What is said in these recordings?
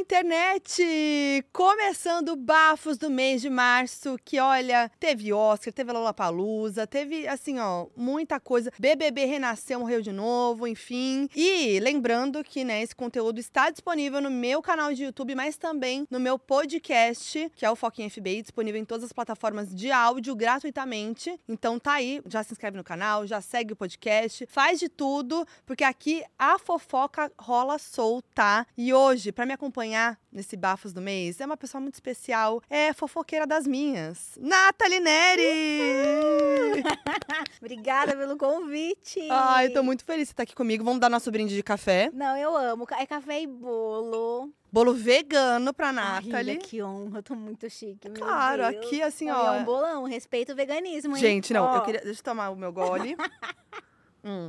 internet! Começando bafos do mês de março, que olha, teve Oscar, teve Lollapalooza, teve assim, ó, muita coisa. BBB renasceu, morreu de novo, enfim. E lembrando que, né, esse conteúdo está disponível no meu canal de YouTube, mas também no meu podcast, que é o Foquinha FBI, disponível em todas as plataformas de áudio gratuitamente. Então tá aí, já se inscreve no canal, já segue o podcast, faz de tudo, porque aqui a fofoca rola solta. E hoje, para me acompanhar nesse Bafos do Mês, é uma pessoa muito especial, é fofoqueira das minhas, Nathalie Neri! Obrigada pelo convite. Ai, tô muito feliz de estar aqui comigo. Vamos dar nosso brinde de café. Não, eu amo. É café e bolo. Bolo vegano pra Ai, Nathalie. olha que honra, eu tô muito chique. Claro, Deus. aqui assim, Não, ó. É um bolão, respeito o veganismo, hein? Gente, não, eu queria. Deixa eu tomar o meu gole. Hum.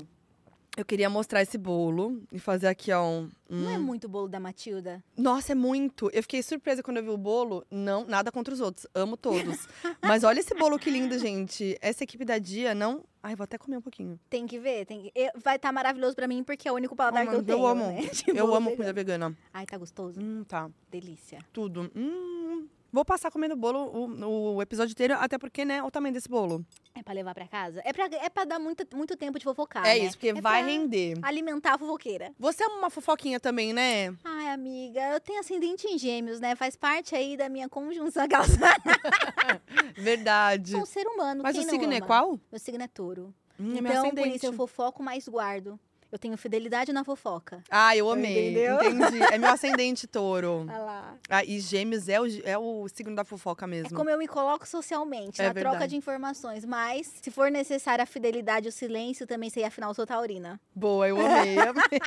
Eu queria mostrar esse bolo e fazer aqui, ó. Um, Não é muito bolo da Matilda? Nossa, é muito. Eu fiquei surpresa quando eu vi o bolo. Não, nada contra os outros. Amo todos. Mas olha esse bolo que lindo, gente. Essa equipe da Dia não. Ai, vou até comer um pouquinho. Tem que ver, tem que... eu- Vai estar maravilhoso pra mim, porque é o único paladar Oh, que eu mano, tenho, eu amo. né? Eu amo vegano. comida vegana. Ai, tá gostoso. Hum, tá. Delícia. Tudo. Hum. Vou passar comendo bolo o, o episódio inteiro, até porque, né, o tamanho desse bolo. É pra levar pra casa? É pra, é pra dar muito, muito tempo de fofocar, é né? isso, porque É vai render. Alimentar a fofoqueira. Você é uma fofoquinha também, né? Ai, amiga, eu tenho ascendente em gêmeos, né? Faz parte aí da minha conjunção. Verdade. Sou um ser humano, Mas o signo é ama? qual? Meu signo é touro. Hum, é então, por isso eu fofoco, mas guardo. Eu tenho fidelidade na fofoca. Ah, eu amei. Entendeu? Entendi. É meu ascendente touro. Olha lá. Ah, e gêmeos é o, é o signo da fofoca É mesmo. como eu me coloco socialmente, É na troca verdade. de informações. Mas, se for necessária a fidelidade e o silêncio, também sei, afinal, sou taurina. Boa, eu amei, amei.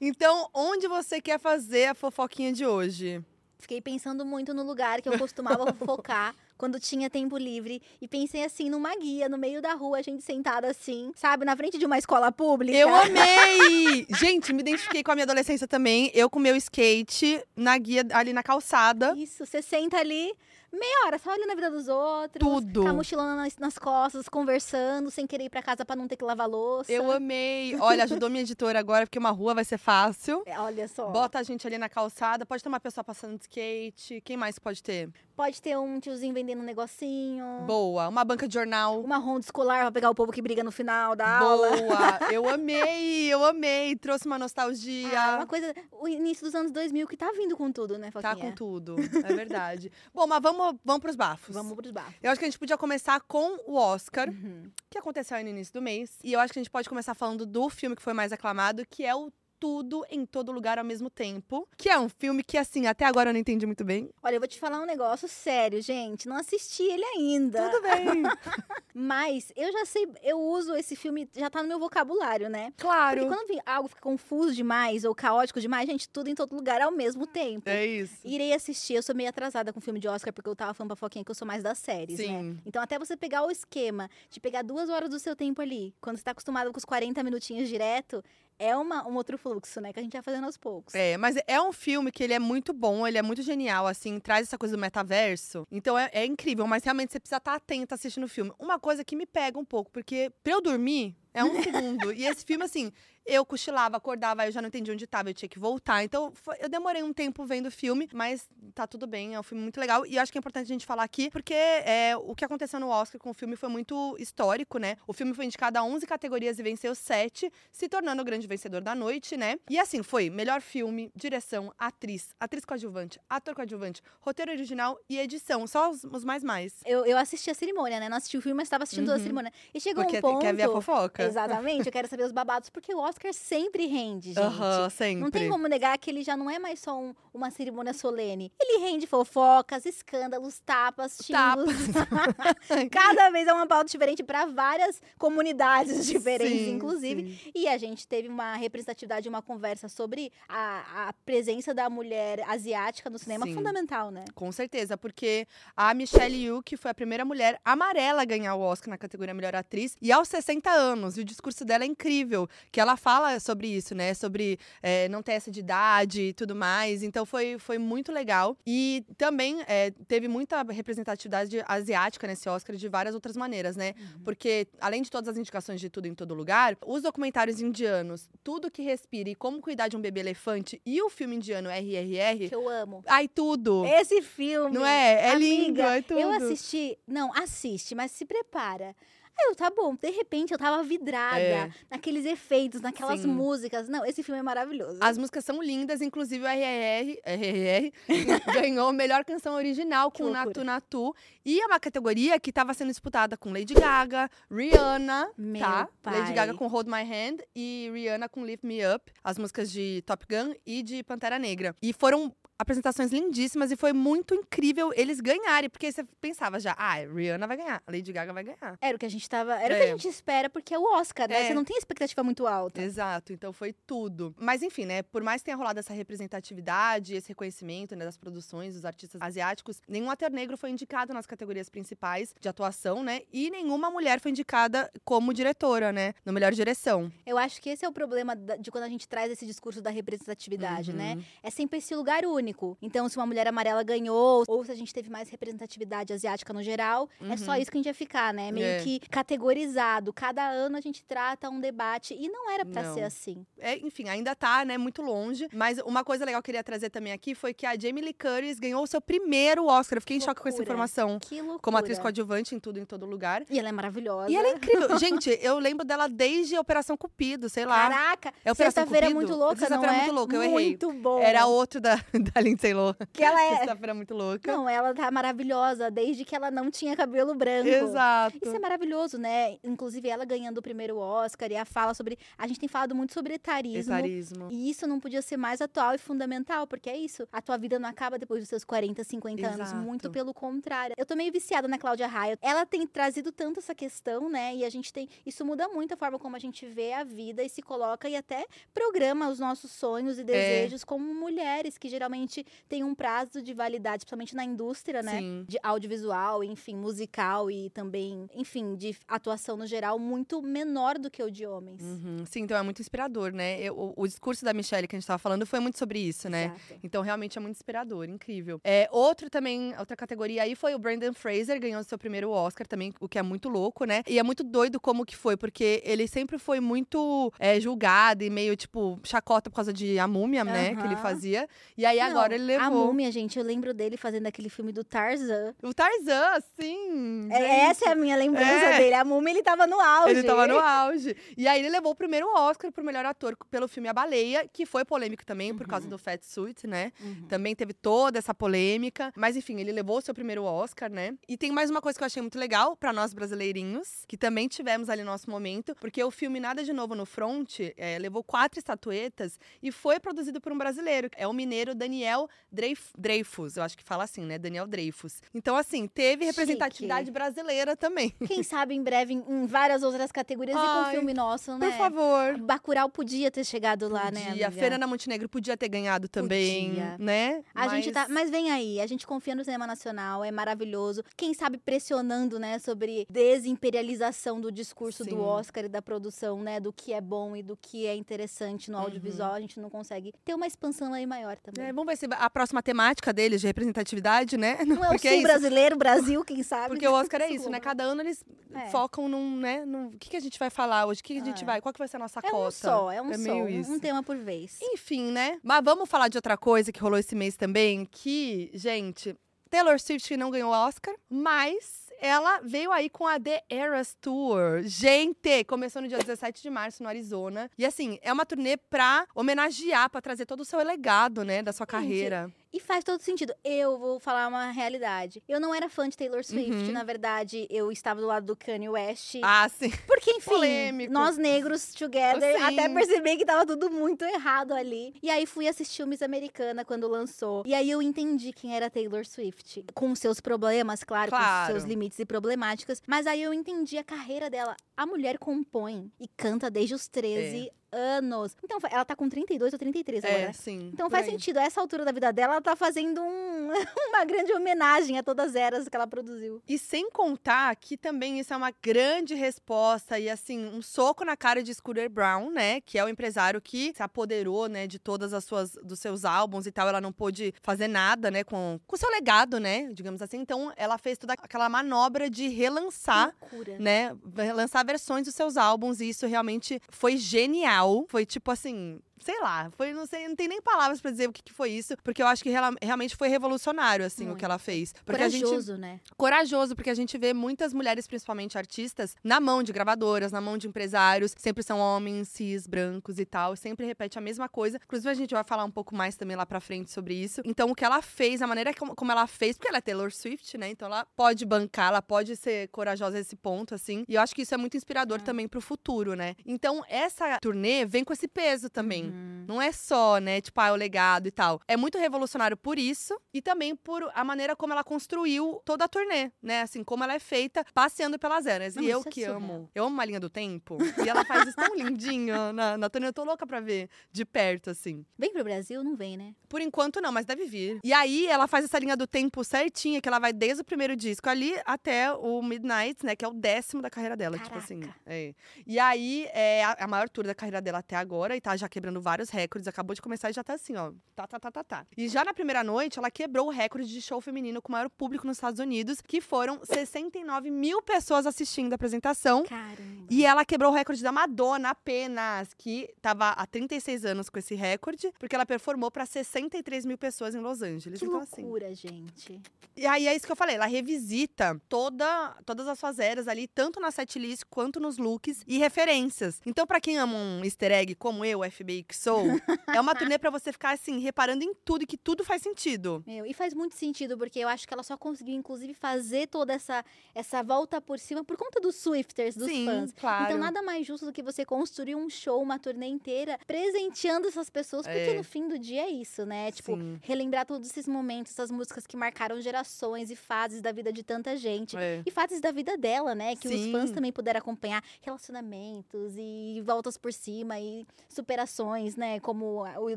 então, onde você quer fazer a fofoquinha de hoje? Fiquei pensando muito no lugar que eu costumava fofocar quando tinha tempo livre. E pensei assim, numa guia, no meio da rua, a gente sentada assim, sabe, na frente de uma escola pública. Eu amei! Gente, me identifiquei com a minha adolescência também. Eu com meu skate na guia ali na calçada. Isso, você senta ali, meia hora, só olhando a vida dos outros. Tudo. A mochilona nas, nas costas, conversando, sem querer ir pra casa pra não ter que lavar louça. Eu amei. Olha, ajudou minha editora agora, porque uma rua vai ser fácil. É, Olha só. Bota a gente ali na calçada, pode ter uma pessoa passando de skate. Quem mais pode ter? Pode ter um tiozinho vendendo um negocinho. Boa. Uma banca de jornal. Uma ronda escolar pra pegar o povo que briga no final da aula. Boa! Eu amei, eu amei. Trouxe uma nostalgia. Ah, uma coisa, o início dos anos 2000 que tá vindo com tudo, né, Tá Foquinha? com tudo, é verdade. Bom, mas vamos, vamos pros bafos. Vamos pros bafos. Eu acho que a gente podia começar com o Oscar, Uhum. que aconteceu aí no início do mês. E eu acho que a gente pode começar falando do filme que foi mais aclamado, que é o Tudo em Todo Lugar ao Mesmo Tempo. Que é um filme que, assim, até agora eu não entendi muito bem. Olha, eu vou te falar um negócio sério, gente. Não assisti ele ainda. Tudo bem. Mas eu já sei, eu uso esse filme, já tá no meu vocabulário, né? Porque claro. quando vem algo fica confuso demais ou caótico demais, gente, tudo em todo lugar ao mesmo tempo. É isso. Irei assistir, eu sou meio atrasada com filme de Oscar, porque eu tava falando pra Foquinha que eu sou mais das séries, né? Sim. Então, até você pegar o esquema de pegar duas horas do seu tempo ali, quando você tá acostumado com os 40 minutinhos direto, é uma, um outro fluxo, né? Que a gente vai fazendo aos poucos. É, mas é um filme que ele é muito bom, ele é muito genial, assim, traz essa coisa do metaverso. Então é, é incrível, mas realmente você precisa estar atento assistindo o filme. Uma coisa que me pega um pouco, porque pra eu dormir é um segundo. E esse filme, assim, eu cochilava, acordava, eu já não entendi onde tava, eu tinha que voltar. Então foi- eu demorei um tempo vendo o filme, mas tá tudo bem, é um filme muito legal. E eu acho que é importante a gente falar aqui, porque é, o que aconteceu no Oscar com o filme foi muito histórico, né? O filme foi indicado a 11 categorias e venceu 7, se tornando o grande vencedor da noite, né? E assim, foi melhor filme, direção, atriz, atriz coadjuvante, ator coadjuvante, roteiro original e edição. Só os, os mais mais. Eu, eu assisti a cerimônia, né? Não assisti o filme, mas estava assistindo a Uhum. cerimônia. E chegou Porque um ponto... quer ver a fofoca. Exatamente, eu quero saber os babados, porque o Oscar sempre rende, gente. Sempre. Não tem como negar que ele já não é mais só um- uma cerimônia solene. Ele rende fofocas, escândalos, tapas, Tapas. xingos. Cada vez é uma pauta diferente para várias comunidades diferentes, Sim, inclusive. sim. E a gente teve uma representatividade, uma conversa sobre a, a presença da mulher asiática no cinema Sim. fundamental, né? Com certeza, porque a Michelle Yeoh, que foi a primeira mulher amarela a ganhar o Oscar na categoria Melhor Atriz, e aos 60 anos. Anos. E o discurso dela é incrível. Que ela fala sobre isso, né? Sobre é, não ter essa de idade e tudo mais. Então foi, foi muito legal. E também é, teve muita representatividade asiática nesse Oscar de várias outras maneiras, né? Uhum. Porque, além de todas as indicações de tudo em todo lugar, os documentários indianos, Tudo que Respira e Como Cuidar de um Bebê Elefante e o filme indiano RRR, Que eu amo. ai, tudo. Esse filme. Não é? É Amiga, lindo, é tudo. Eu assisti. Não, assiste, mas se prepara. Aí eu, tá bom, de repente eu tava vidrada É. naqueles efeitos, naquelas Sim. músicas. Não, esse filme é maravilhoso. As músicas são lindas, inclusive o RRR, RRR ganhou melhor canção original com. Natu Natu. E é uma categoria que estava sendo disputada com Lady Gaga, Rihanna, Meu tá? pai. Lady Gaga com Hold My Hand e Rihanna com Lift Me Up, as músicas de Top Gun e de Pantera Negra. E foram apresentações lindíssimas e foi muito incrível eles ganharem, porque você pensava já, ah, Rihanna vai ganhar, Lady Gaga vai ganhar. Era o que a gente tava. Era o que É. a gente espera, porque é o Oscar, né? É. Você não tem expectativa muito alta. Exato, então foi tudo. Mas enfim, né, por mais que tenha rolado essa representatividade, esse reconhecimento né, das produções dos artistas asiáticos, nenhum ator negro foi indicado nas categorias principais de atuação, né? E nenhuma mulher foi indicada como diretora, né? No melhor direção. Eu acho que esse é o problema de quando a gente traz esse discurso da representatividade, né? Uhum. É sempre esse lugar único. Então, se uma mulher amarela ganhou, ou se a gente teve mais representatividade asiática no geral, é só Uhum. isso que a gente ia ficar, né? Meio É. que categorizado. Cada ano a gente trata um debate. E não era pra Não. ser assim. É, enfim, ainda tá, né, muito longe. Mas uma coisa legal que eu queria trazer também aqui foi que a Jamie Lee Curtis ganhou o seu primeiro Oscar. Eu fiquei em choque com essa informação. Que loucura. Como atriz coadjuvante em tudo, em todo lugar. E ela é maravilhosa. E ela é incrível. Gente, eu lembro dela desde Operação Cupido, sei lá. Caraca, É Operação Sexta-feira é Cupido? muito louca, Sexta-feira não é é? muito louca, eu errei. Muito bom. Era outro da, da Lindsay Lohan. Que ela é... Sexta-feira muito louca. Não, ela tá maravilhosa, desde que ela não tinha cabelo branco. Exato. Isso é maravilhoso, né? Inclusive, ela ganhando o primeiro Oscar e a fala sobre. A gente tem falado muito sobre etarismo. Etarismo. E isso não podia ser mais atual e fundamental, porque é isso. A tua vida não acaba depois dos seus 40, 50 anos. Exato. Muito pelo contrário. Eu tô meio viciada na Cláudia Raia. Ela tem trazido tanto essa questão, né? E a gente tem. Isso muda muito a forma como a gente vê a vida e se coloca e até programa os nossos sonhos e É. desejos como mulheres, que geralmente têm um prazo de validade, principalmente na indústria, né? Sim. de audiovisual, enfim, musical e também, enfim, de atuação no geral, muito menor do que o de homens. Uhum. Sim, então é muito inspirador, né? Eu- o, o discurso da Michelle que a gente tava falando foi muito sobre isso, né? Exato. Então, realmente é muito inspirador, incrível. É, outro também, outra categoria aí foi o Brandon Fraser, ganhou seu primeiro Oscar também, o que é muito louco, né? E é muito doido como que foi, porque ele sempre foi muito é, julgado e meio, tipo, chacota por causa de A Múmia, né? Que ele fazia. E aí Não, agora ele A levou. Múmia, gente, eu lembro dele fazendo aquele filme do Tarzan. O Tarzan, sim! É, essa é a minha lembrança É. dele. A Múmia, ele tava no auge. Ele tava no auge. E aí ele levou o primeiro Oscar pro melhor ator pelo filme A Baleia, que foi polêmico também por causa do Fat Suit, né? Uhum. Também teve toda essa polêmica. Mas enfim, ele levou o seu primeiro Oscar, né? E tem mais uma coisa que eu achei muito legal pra nós brasileirinhos, que também tivemos ali no nosso momento, porque o filme Nada de Novo no Front é, levou quatro estatuetas e foi produzido por um brasileiro. É o mineiro Daniel Dreif- Dreyfus, eu acho que fala assim, né? Daniel Dreyfus. Então, assim, teve Chique. representatividade brasileira também. Quem sabe em breve em, várias outras categorias e com Ai, filme nosso, né? Por favor. Bacurau podia ter chegado lá, né, Podia. amiga? Fernanda Montenegro podia ter ganhado também, Podia. né? A gente tá. Mas vem aí, a gente confia no cinema nacional, é maravilhoso. Quem sabe pressionando, né, sobre desimperialização do discurso Sim. do Oscar e da produção, né? Do que é bom e do que é interessante no Uhum. audiovisual. A gente não consegue ter uma expansão aí maior também. É, vamos ver se a próxima temática deles de representatividade, né? Não é o Porque sul é brasileiro, Brasil, quem sabe? Porque o Oscar é isso, né? Cada ano eles É. focam num, né? Num, o que, que a gente vai falar hoje? O que, que a gente É. vai? Qual que vai ser a nossa É cota? um só, é um É só, um- isso. um tema por vez. Enfim, né? Mas vamos falar de outra coisa que rolou esse mês também, que, gente, Taylor Swift não ganhou Oscar, mas ela veio aí com a The Eras Tour. Gente, começou no dia 17 de março no Arizona. E assim, é uma turnê pra homenagear, pra trazer todo o seu legado, né, da sua carreira. E faz todo sentido. Eu vou falar uma realidade. Eu não era fã de Taylor Swift. Uhum. Na verdade, eu estava do lado do Kanye West. Ah, sim. Porque, enfim, Polêmico. nós negros together, até percebi que tava tudo muito errado ali. E aí fui assistir o Miss Americana quando lançou. E aí eu entendi quem era Taylor Swift. Com seus problemas, claro, Claro. com seus limites e problemáticas. Mas aí eu entendi a carreira dela. A mulher compõe e canta desde os 13 anos. Então, ela tá com 32 ou 33 agora, É, né? sim. Então faz aí. sentido, a essa altura da vida dela, ela tá fazendo um- uma grande homenagem a todas as eras que ela produziu. E sem contar que também isso é uma grande resposta e assim, um soco na cara de Scooter Brown, né, que é o empresário que se apoderou, né, de todas as suas dos seus álbuns e tal, ela não pôde fazer nada, né, com o seu legado, né, digamos assim. Então, ela fez toda aquela manobra de relançar loucura. né, lançar versões dos seus álbuns e isso realmente foi genial. Foi tipo assim, sei lá, foi não sei, não tem nem palavras pra dizer o que, que foi isso, porque eu acho que realmente foi revolucionário assim o Muito. que ela fez. Porque a gente Corajoso, né? corajoso, porque a gente vê muitas mulheres, principalmente artistas, na mão de gravadoras, na mão de empresários, sempre são homens, cis, brancos e tal, sempre repete a mesma coisa. Inclusive, a gente vai falar um pouco mais também lá pra frente sobre isso. Então, o que ela fez, a maneira como, como ela fez, porque ela é Taylor Swift, né? Então, ela pode bancar, ela pode ser corajosa nesse ponto, assim. E eu acho que isso é muito inspirador também pro futuro, né? Então, essa turnê vem com esse peso também. Uhum. Não é só, né, tipo, ah, o legado e tal. É muito revolucionário por isso e também por a maneira como ela construiu toda a turnê, né? Assim, como ela é feita passeando pelas eras. Não, e eu é que surreal. amo. Eu amo uma linha do tempo. e ela faz isso tão lindinho na, na turnê. Eu tô louca pra ver de perto, assim. Vem pro Brasil? Não vem, né? Por enquanto, não, mas deve vir. E aí, ela faz essa linha do tempo certinha, que ela vai desde o primeiro disco ali até o Midnight, né? Que é o décimo da carreira dela, tipo assim. Caraca. É. E aí, é a, a maior tour da carreira dela até agora, e tá já quebrando vários recordes. Acabou de começar e já tá assim, ó. Tá, tá, tá, tá, tá. E já na primeira noite, ela quebrou o recorde de show feminino com o maior público nos Estados Unidos, que foram 69 mil pessoas assistindo a apresentação. Caramba. E ela quebrou o recorde da Madonna apenas, que tava há 36 anos com esse recorde, porque ela performou pra 63 mil pessoas em Los Angeles. Que então, assim. loucura, gente. E aí é isso que eu falei, ela revisita toda, todas as suas eras ali, tanto na setlist quanto nos looks e referências. Então, pra quem ama um easter egg, como eu, FBI que sou, é uma turnê pra você ficar assim, reparando em tudo e que tudo faz sentido. Meu, e faz muito sentido, porque eu acho que ela só conseguiu, inclusive, fazer toda essa, essa volta por cima por conta dos Swifters, dos Sim, fãs. claro. Então, nada mais justo do que você construir um show, uma turnê inteira, presenteando essas pessoas, porque É. no fim do dia é isso, né? Tipo, Sim. relembrar todos esses momentos, essas músicas que marcaram gerações e fases da vida de tanta gente. É. E fases da vida dela, né? Que os fãs Sim. também puderam acompanhar relacionamentos e voltas por cima e superações, né? Como o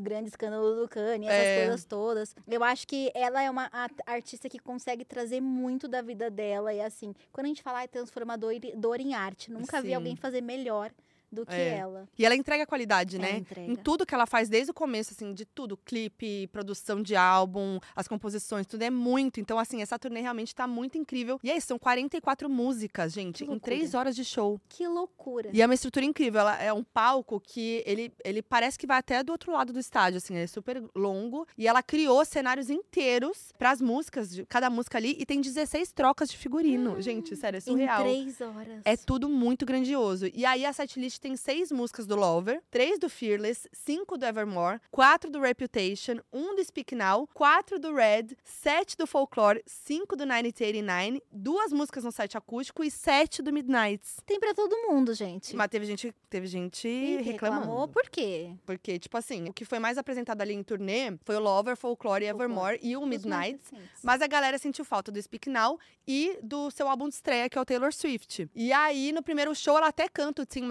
grande escândalo do Kanye, essas É. coisas todas. Eu acho que ela é uma artista que consegue trazer muito da vida dela. E assim, quando a gente fala ah, transformador dor em arte, nunca vi Sim. alguém fazer melhor do que É. ela. E ela entrega qualidade, né? entrega. Em tudo que ela faz desde o começo, assim, de tudo, clipe, produção de álbum, as composições, tudo é muito. Então, assim, essa turnê realmente tá muito incrível. E é isso, são 44 músicas, gente, em três horas de show. Que loucura. E é uma estrutura incrível. Ela é um palco que ele, ele parece que vai até do outro lado do estádio, assim, ele é super longo. E ela criou cenários inteiros para as músicas, de cada música ali, e tem 16 trocas de figurino. gente, sério, é surreal. Em três horas. É tudo muito grandioso. E aí a setlist tem seis músicas do Lover, três do Fearless, cinco do Evermore, quatro do Reputation, um do Speak Now, quatro do Red, sete do Folklore, cinco do 1989, duas músicas no set acústico e sete do Midnights. Tem pra todo mundo, gente. Mas teve gente, teve gente Ih, reclamando. reclamou por quê? Porque, tipo assim, o que foi mais apresentado ali em turnê foi o Lover, Folklore e Folklore. Evermore e o Os mais Midnight. recentes. Mas a galera sentiu falta do Speak Now e do seu álbum de estreia, que é o Taylor Swift. E aí, no primeiro show, ela até canta o Tim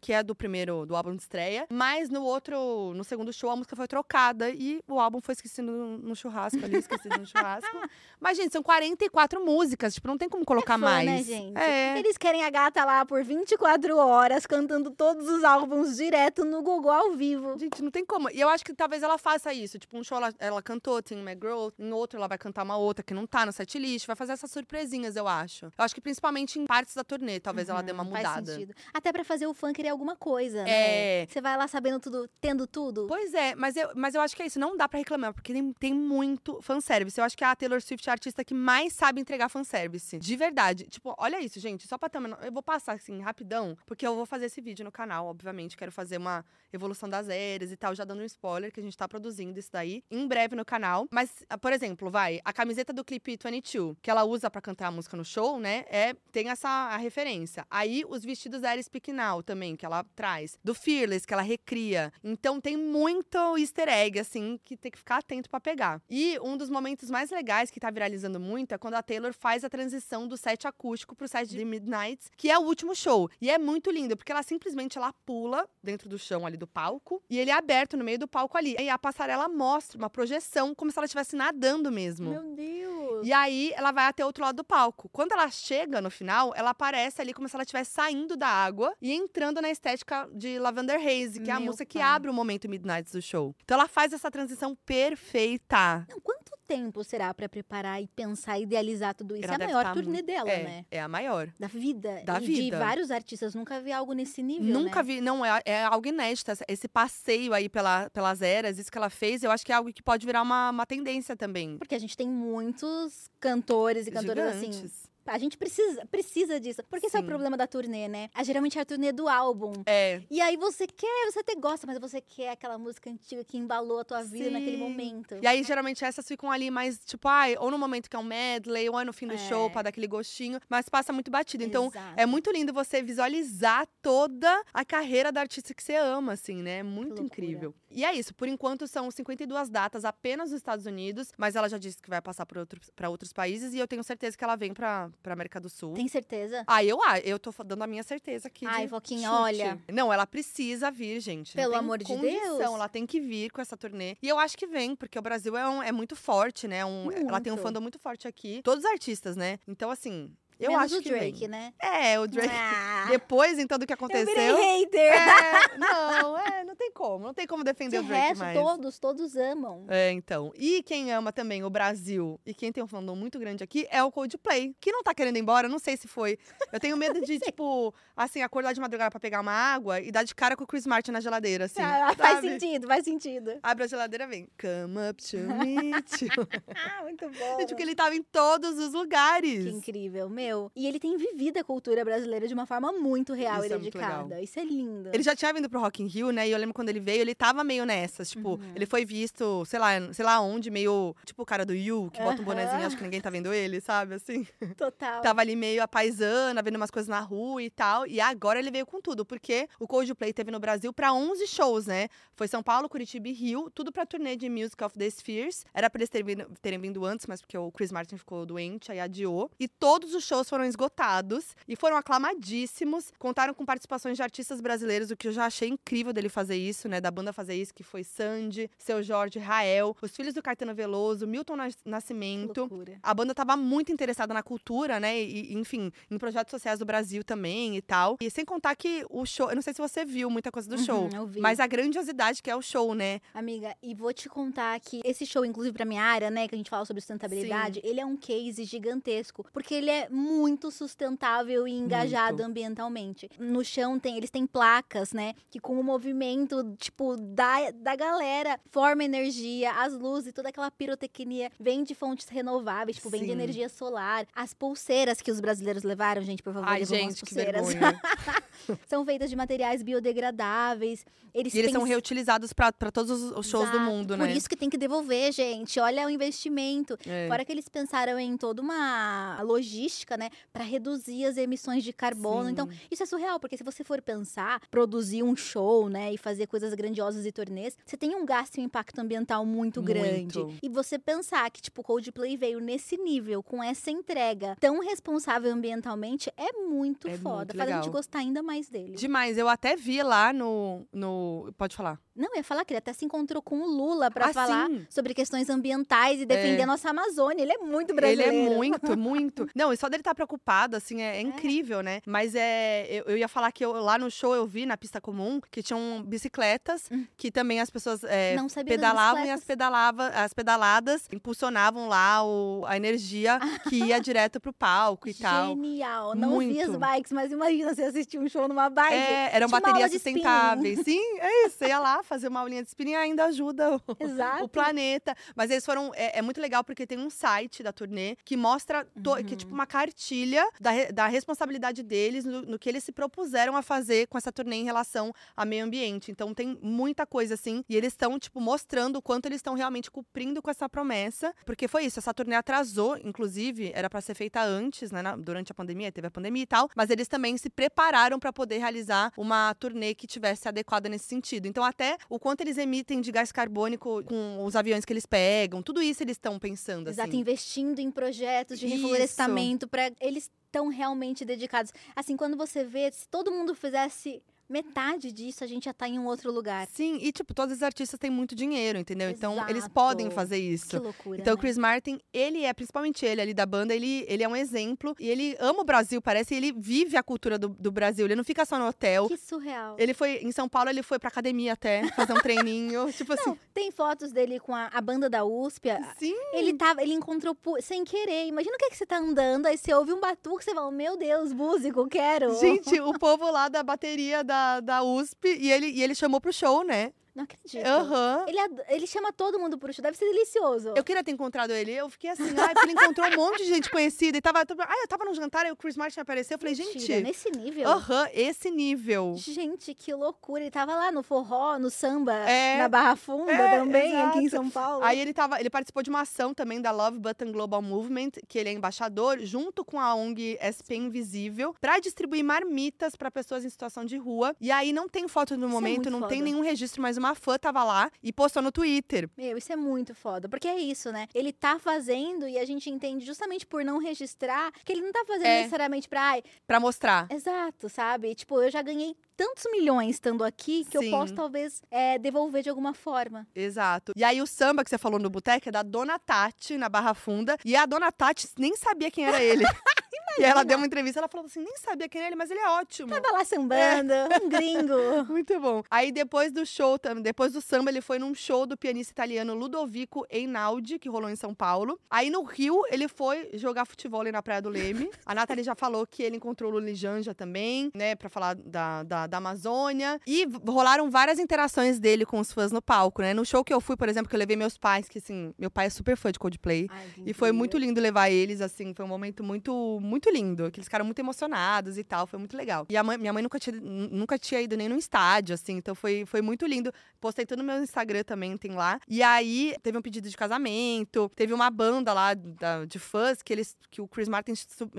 Que é do primeiro, do álbum de estreia. Mas no outro, no segundo show, a música foi trocada e o álbum foi esquecido no, no churrasco ali, esquecido no churrasco. Mas, gente, são 44 músicas, tipo, não tem como colocar Fã, mais. né, gente? É. Eles querem a gata lá por 24 horas, cantando todos os álbuns direto no Google ao vivo. Gente, não tem como. E eu acho que talvez ela faça isso. Tipo, um show ela, ela cantou Tim McGraw, em outro ela vai cantar uma outra que não tá no setlist. Vai fazer essas surpresinhas, eu acho. Eu acho que principalmente em partes da turnê, talvez ela dê uma Uhum, Faz mudada. sentido. Até pra fazer o fã querer alguma coisa, né? É. Você vai lá sabendo tudo, tendo tudo. Pois é, mas eu, mas eu acho que é isso. Não dá pra reclamar, porque tem, tem muito fanservice. Eu acho que a Taylor Swift é a artista que mais sabe entregar fanservice. De verdade. Tipo, olha isso, gente. Só pra uma... Eu vou passar, assim, rapidão, porque eu vou fazer esse vídeo no canal, obviamente. Quero fazer uma evolução das eras e tal, já dando um spoiler, que a gente tá produzindo isso daí em breve no canal. Mas, ah, por exemplo, vai, a camiseta do clipe 22, que ela usa pra cantar a música no show, né? É, tem essa a referência. Aí, os vestidos da Now também. também, que ela traz. Do Fearless, que ela recria. Então tem muito easter egg, assim, que tem que ficar atento para pegar. E um dos momentos mais legais que tá viralizando muito é quando a Taylor faz a transição do set acústico pro set de Midnight, que é o último show. E é muito lindo, porque ela simplesmente ela pula dentro do chão ali do palco e ele é aberto no meio do palco ali. E a passarela mostra uma projeção, como se ela estivesse nadando mesmo. Meu Deus! E aí ela vai até o outro lado do palco. Quando ela chega no final, ela aparece ali como se ela estivesse saindo da água e entrando na estética de Lavender Haze, que é a Meu música que pai. abre o momento Midnight do show. Então ela faz essa transição perfeita. Não, quanto tempo será pra preparar e pensar, idealizar tudo isso? Ela é a maior tá turnê dela, é, né? é a maior. Da vida. Da e de vida. vários artistas. Nunca vi algo nesse nível, Nunca né? vi, não, é, é algo inédito. Esse passeio aí pela, pelas eras, isso que ela fez, eu acho que é algo que pode virar uma, uma tendência também. Porque a gente tem muitos cantores e cantoras assim. A gente precisa, precisa disso. Porque esse é o Sim. problema da turnê, né? Ah, geralmente é a turnê do álbum. É, E aí você quer, você até gosta, mas você quer aquela música antiga que embalou a tua vida naquele Sim. momento. E aí, geralmente, essas ficam ali mais, tipo, ai, ou no momento que é um medley, ou é no fim do É. show, pra dar aquele gostinho, mas passa muito batido. Então, Exato. é muito lindo você visualizar toda a carreira da artista que você ama, assim, né? É muito incrível. E é isso, por enquanto são 52 datas apenas nos Estados Unidos, mas ela já disse que vai passar para outros, pra outros países e eu tenho certeza que ela vem pra, pra América do Sul. Tem certeza? Ah, eu, ah, eu tô dando a minha certeza aqui. Ai, de chute. olha. Não, ela precisa vir, gente. Pelo amor de condição, Deus. Ela tem que vir com essa turnê. E eu acho que vem, porque o Brasil é, um- é muito forte, né? Um, ela tem um Muito. fandom muito forte aqui. Todos os artistas, né? Então, assim, eu Menos acho o que Drake, vem. né? É, o Drake. Ah, Depois, então, do que eu aconteceu. hater. É, não, é, não tem como. Não tem como defender De o Drake resto, mais. todos, todos amam. É, então. E quem ama também o Brasil e quem tem um fandom muito grande aqui é o Coldplay, que não tá querendo ir embora, não sei se foi. Eu tenho medo de, tipo, assim, acordar de madrugada pra pegar uma água e dar de cara com o Chris Martin na geladeira, assim. Ah, faz sentido, faz sentido. Abre a geladeira vem. Come up to meet you. Ah, muito bom. Gente, porque ele tava em todos os lugares. Que incrível, meu. E ele tem vivido a cultura brasileira de uma forma muito real Isso e é dedicada. Isso é lindo. Ele já tinha vindo pro Rock in Rio, né? E eu lembro quando ele veio, ele tava meio nessas. Tipo, Uhum. ele foi visto, sei lá, sei lá onde, meio. Tipo o cara do Yu, que bota um bonezinho, acho que ninguém tá vendo ele, sabe? Assim. Total. Tava ali meio a paisana, vendo umas coisas na rua e tal. E agora ele veio com tudo, porque o Coldplay teve no Brasil pra 11 shows, né? Foi São Paulo, Curitiba e Rio, tudo pra turnê de Music of the Spheres. Era pra eles terem vindo, terem vindo antes, mas porque o Chris Martin ficou doente, aí adiou. E todos os shows foram esgotados e foram aclamadíssimos. Contaram com participações de artistas brasileiros, o que eu já achei incrível dele fazer isso, né? Da banda fazer isso, que foi Sandy, Seu Jorge, Rael, os filhos do Caetano Veloso, Milton Nascimento. loucura. A banda tava muito interessada na cultura, né? E, enfim, em projetos sociais do Brasil também e tal. E sem contar que o show, eu não sei se você viu muita coisa do show, Uhum, vi. mas a grandiosidade que é o show, né? Amiga, e vou te contar que esse show, inclusive pra minha área, né, que a gente fala sobre sustentabilidade, ele é um case gigantesco, porque ele é muito sustentável e engajado Muito. ambientalmente. No chão tem, eles têm placas, né, que com o movimento, tipo, da, da galera, forma energia, as luzes, toda aquela pirotecnia vem de fontes renováveis, tipo, vem de Sim. energia solar. As pulseiras que os brasileiros levaram, gente, por favor, Ai, gente, pulseiras. São feitas de materiais biodegradáveis. Eles, e eles são pens- reutilizados pra pra todos os- shows do Exato. mundo, Por né? isso que tem que devolver, gente. Olha o investimento. É. Fora que eles pensaram em toda uma logística, né, Pra reduzir as emissões de carbono. Então, Sim. isso é surreal, porque se você for pensar, produzir um show, né, e fazer coisas grandiosas e turnês, você tem um gasto e um impacto ambiental muito, grande. Muito. E você pensar que, tipo, Coldplay veio nesse nível, com essa entrega tão responsável ambientalmente, é muito É foda. muito Faz a gente gostar ainda mais dele. Demais. Eu até vi lá no. no... Pode falar. Não, eu ia falar que ele até se encontrou com o Lula pra Ah, falar sim. sobre questões ambientais e defender É. a nossa Amazônia. Ele é muito Ele brasileiro. é muito, muito. Não, e só dele estar preocupado, assim, é, é incrível, né? Mas é. Eu, eu ia falar que eu- lá no show eu vi, na pista comum, que tinham bicicletas, Hum. que também as pessoas é, pedalavam e as, pedalava, as pedaladas impulsionavam lá o, a energia que ia direto pro palco e tal. Genial. Não vi as Muito. bikes, mas imagina você assistir um show numa bike. É, eram baterias sustentáveis. Sim, é isso. Você ia lá fazer uma aulinha de spinning e ainda ajuda o, o planeta. Mas eles foram. É, é muito legal porque tem um site da turnê que mostra. to- que é Uhum. tipo uma partilha da, da responsabilidade deles no, no que eles se propuseram a fazer com essa turnê em relação ao meio ambiente. Então tem muita coisa assim. E eles estão, tipo, mostrando o quanto eles estão realmente cumprindo com essa promessa. Porque foi isso, essa turnê atrasou, inclusive, era pra ser feita antes, né? na- durante a pandemia, teve a pandemia e tal. Mas eles também se prepararam pra poder realizar uma turnê que tivesse adequada nesse sentido. Então, até o quanto eles emitem de gás carbônico com os aviões que eles pegam, tudo isso eles estão pensando. Exato, assim. investindo em projetos de reflorestamento para eles estão realmente dedicados. Assim, quando você vê, se todo mundo fizesse metade disso, a gente já tá em um outro lugar. Sim, e tipo, todos os artistas têm muito dinheiro, entendeu? Então, eles Exato. podem fazer Que isso. loucura. Então, o né? Chris Martin, ele é, principalmente ele ali da banda, ele, ele é um exemplo. E ele ama o Brasil, parece. E ele vive a cultura do, do Brasil. Ele não fica só no hotel. Que surreal. Ele foi, em São Paulo, ele foi pra academia até, fazer um treininho. tipo assim. Tem fotos dele com a, a banda da USP. Sim. Ele tava, ele encontrou sem querer. Imagina o que, é que você tá andando, aí você ouve um batuque, você fala, meu Deus, músico, quero. Gente, o povo lá da bateria da, da USP, e ele, e ele chamou pro show, né? Não acredito. Aham. Ele, ele chama todo mundo pro show, deve ser delicioso. Eu queria ter encontrado ele. Eu fiquei assim, ai, porque ele encontrou um monte de gente conhecida. E tava. Ai, eu tava num jantar, aí o Chris Martin apareceu. Eu falei, Mentira, gente. nesse nível. Aham, esse nível. Gente, que loucura. Ele tava lá no forró, no samba, É. na Barra Funda É, também, aqui em exato. São Paulo. Aí ele tava, ele participou de uma ação também da Love Button Global Movement, que ele é embaixador, junto com a ONG SP Invisível, pra distribuir marmitas pra pessoas em situação de rua. E aí não tem foto no Isso é momento, muito não tem foda. nenhum registro, mas uma fã tava lá e postou no Twitter. Meu, isso é muito foda. Porque é isso, né? Ele tá fazendo e a gente entende justamente por não registrar que ele não tá fazendo É. necessariamente pra. Ai, Pra mostrar. exato, sabe? Tipo, eu já ganhei tantos milhões estando aqui que Sim. eu posso talvez é, devolver de alguma forma. Exato. E aí o samba que você falou no boteco é da Dona Tati, na Barra Funda. E a Dona Tati nem sabia quem era ele. e ela deu uma entrevista, ela falou assim, nem sabia quem era ele, mas ele é ótimo. Tava lá sambando, um gringo. Muito bom. Aí depois do show, depois do samba, ele foi num show do pianista italiano Ludovico Einaudi, que rolou em São Paulo. Aí no Rio, ele foi jogar futebol na Praia do Leme. A Nathalie já falou que ele encontrou o Luli Janja também, né, pra falar da, da, da Amazônia. E rolaram várias interações dele com os fãs no palco, né? No show que eu fui, por exemplo, que eu levei meus pais, que assim, meu pai é super fã de Coldplay. E foi muito lindo levar eles, assim, foi um momento muito, muito lindo. Que eles ficaram muito emocionados e tal, foi muito legal. E a mãe- minha mãe nunca tinha, nunca tinha ido nem no estádio, assim, então foi, foi muito lindo. Postei tudo no meu Instagram também, tem lá. E aí, teve um pedido de casamento, teve uma banda lá da- de fãs que eles que o Chris Martin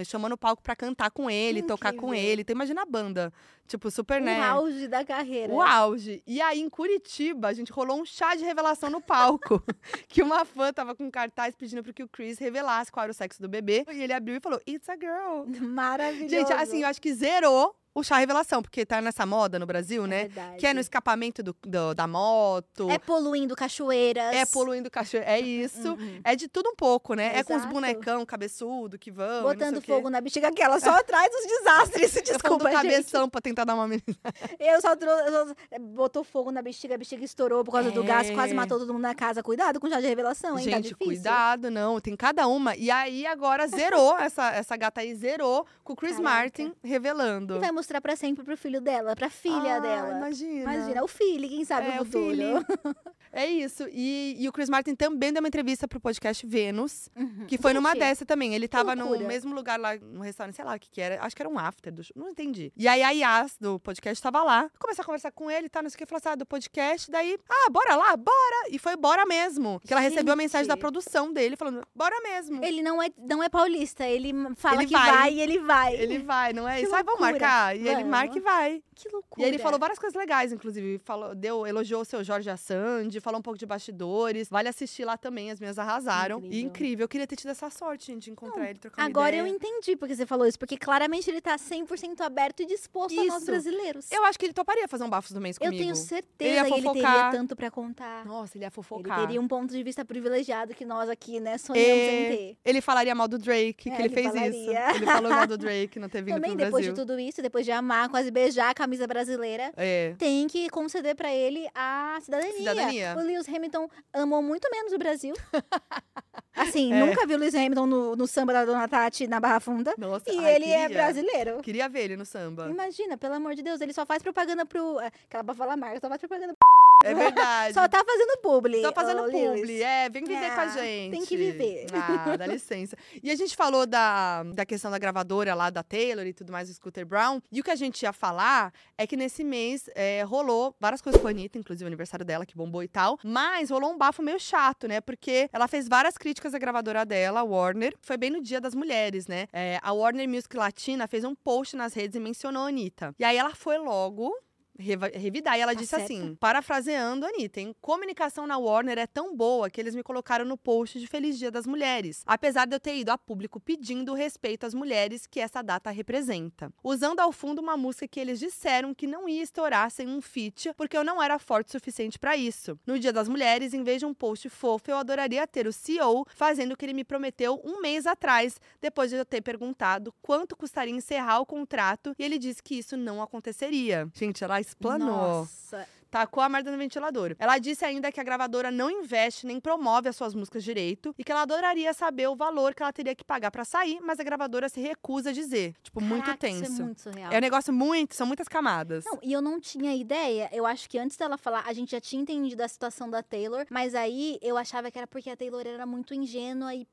chamou no palco pra cantar com ele, tocar com ele. Então imagina a banda, tipo, super, O né? auge da carreira. O auge. E aí, em Curitiba, a gente rolou um chá de revelação no palco. que uma fã tava com um cartaz pedindo pro que o Chris revelasse qual era o sexo do bebê. E ele abriu e falou, It's a girl. Maravilhoso. Gente, assim, eu acho que zerou o chá revelação, porque tá nessa moda no Brasil, É né? verdade. Que é no escapamento do, do- da moto. É poluindo cachoeiras. É poluindo cachorro. É isso. Uhum. É de tudo um pouco, né? É com os Exato. bonecão cabeçudo que vão. Botando fogo na bexiga, aquela só atrás dos desastres. Falo do Desculpa, gente. cabeção pra tentar dar uma amenizada. Eu só trouxe. Botou fogo na bexiga, a bexiga estourou por causa do gás, É. quase matou todo mundo na casa. Cuidado com o chá de revelação, hein? tá Gente, difícil. cuidado, não. Tem cada uma. E aí, agora zerou, essa, essa gata aí zerou com o Chris Caraca. Martin revelando. E vai mostrar pra sempre pro filho dela, pra filha Ah, dela. Imagina. Imagina, o filho, quem sabe É, o o futuro. filho. É isso. E, e o Chris Martin também deu uma entrevista pro podcast Vênus, Uhum. que foi numa Gente, dessa também. Ele tava no loucura. mesmo lugar lá, no restaurante, sei lá o que que era. Acho que era um after do. Não entendi. E aí a Yas, do podcast, tava lá. Começou a conversar com ele, tá, não sei o que. Falou assim, ah, do podcast. Daí, ah, bora lá, bora. E foi bora mesmo. Que ela recebeu a mensagem da produção dele, falando, bora mesmo. Ele não é, não é paulista, ele fala Ele que vai. vai. e ele vai. Ele vai, não é Que isso? Ah, vamos loucura. Marcar. E ele marca e vai. Que loucura. E ele falou várias coisas legais, inclusive. Falou, deu, elogiou o seu Jorge Assand, falou um pouco de bastidores. Vale assistir lá também, as minhas arrasaram. E Incrível. incrível. Eu queria ter tido essa sorte, gente, de encontrar ele, trocar Agora eu ideia. entendi porque você falou isso, porque claramente ele tá 100% aberto e disposto a nós Isso. brasileiros. Eu acho que ele toparia fazer um bafos do mês Eu comigo. tenho Ele ia certeza que ele teria tanto pra contar. Nossa, ele ia Ele fofocar. teria um ponto de vista privilegiado que nós aqui, né, sonhamos É, em ter. Ele falaria mal do Drake, que É, ele, ele fez falaria. isso. Ele falou mal do Drake não ter vindo Também pro depois Brasil. de tudo isso, depois de amar, quase beijar a camisa brasileira, É. tem que conceder pra ele a cidadania. Cidadania. O Lewis Hamilton amou muito menos o Brasil. assim, É. nunca vi o Lewis Hamilton no, no samba da Dona Tati na Barra Funda. Nossa, E ai, ele é queria. brasileiro. Queria ver ele no samba. Imagina, pelo amor de Deus, ele só faz propaganda pro. é, Aquela pra falar marca, só faz propaganda É verdade. Só tá fazendo publi. Só fazendo Lewis. publi, é, vem viver com a gente. tem que viver. Ah, dá licença. E a gente falou da, da questão da gravadora lá da Taylor e tudo mais, do Scooter Brown. E o que a gente ia falar é que nesse mês é, rolou várias coisas com a Anitta, inclusive o aniversário dela, que bombou e tal. Mas rolou um bafo meio chato, né? Porque ela fez várias críticas à gravadora dela, a Warner. Foi bem no dia das mulheres, né? É, a Warner Music Latina fez um post nas redes e mencionou a Anitta. E aí ela foi logo revidar. E ela Tá disse certa. assim, parafraseando a Anitta, em comunicação na Warner é tão boa que eles me colocaram no post de Feliz Dia das Mulheres, apesar de eu ter ido a público pedindo respeito às mulheres que essa data representa. Usando ao fundo uma música que eles disseram que não ia estourar sem um feat, porque eu não era forte o suficiente pra isso. No Dia das Mulheres, em vez de um post fofo, eu adoraria ter o CEO fazendo o que ele me prometeu um mês atrás, depois de eu ter perguntado quanto custaria encerrar o contrato, e ele disse que isso não aconteceria. Gente, ela explanou. Nossa. Tacou a merda no ventilador. Ela disse ainda que a gravadora não investe nem promove as suas músicas direito e que ela adoraria saber o valor que ela teria que pagar pra sair, mas a gravadora se recusa a dizer. Tipo, muito Caraca, tenso. Isso é muito surreal. É um negócio muito, são muitas camadas. Não, e eu não tinha ideia. Eu acho que antes dela falar, a gente já tinha entendido a situação da Taylor, mas aí eu achava que era porque a Taylor era muito ingênua e,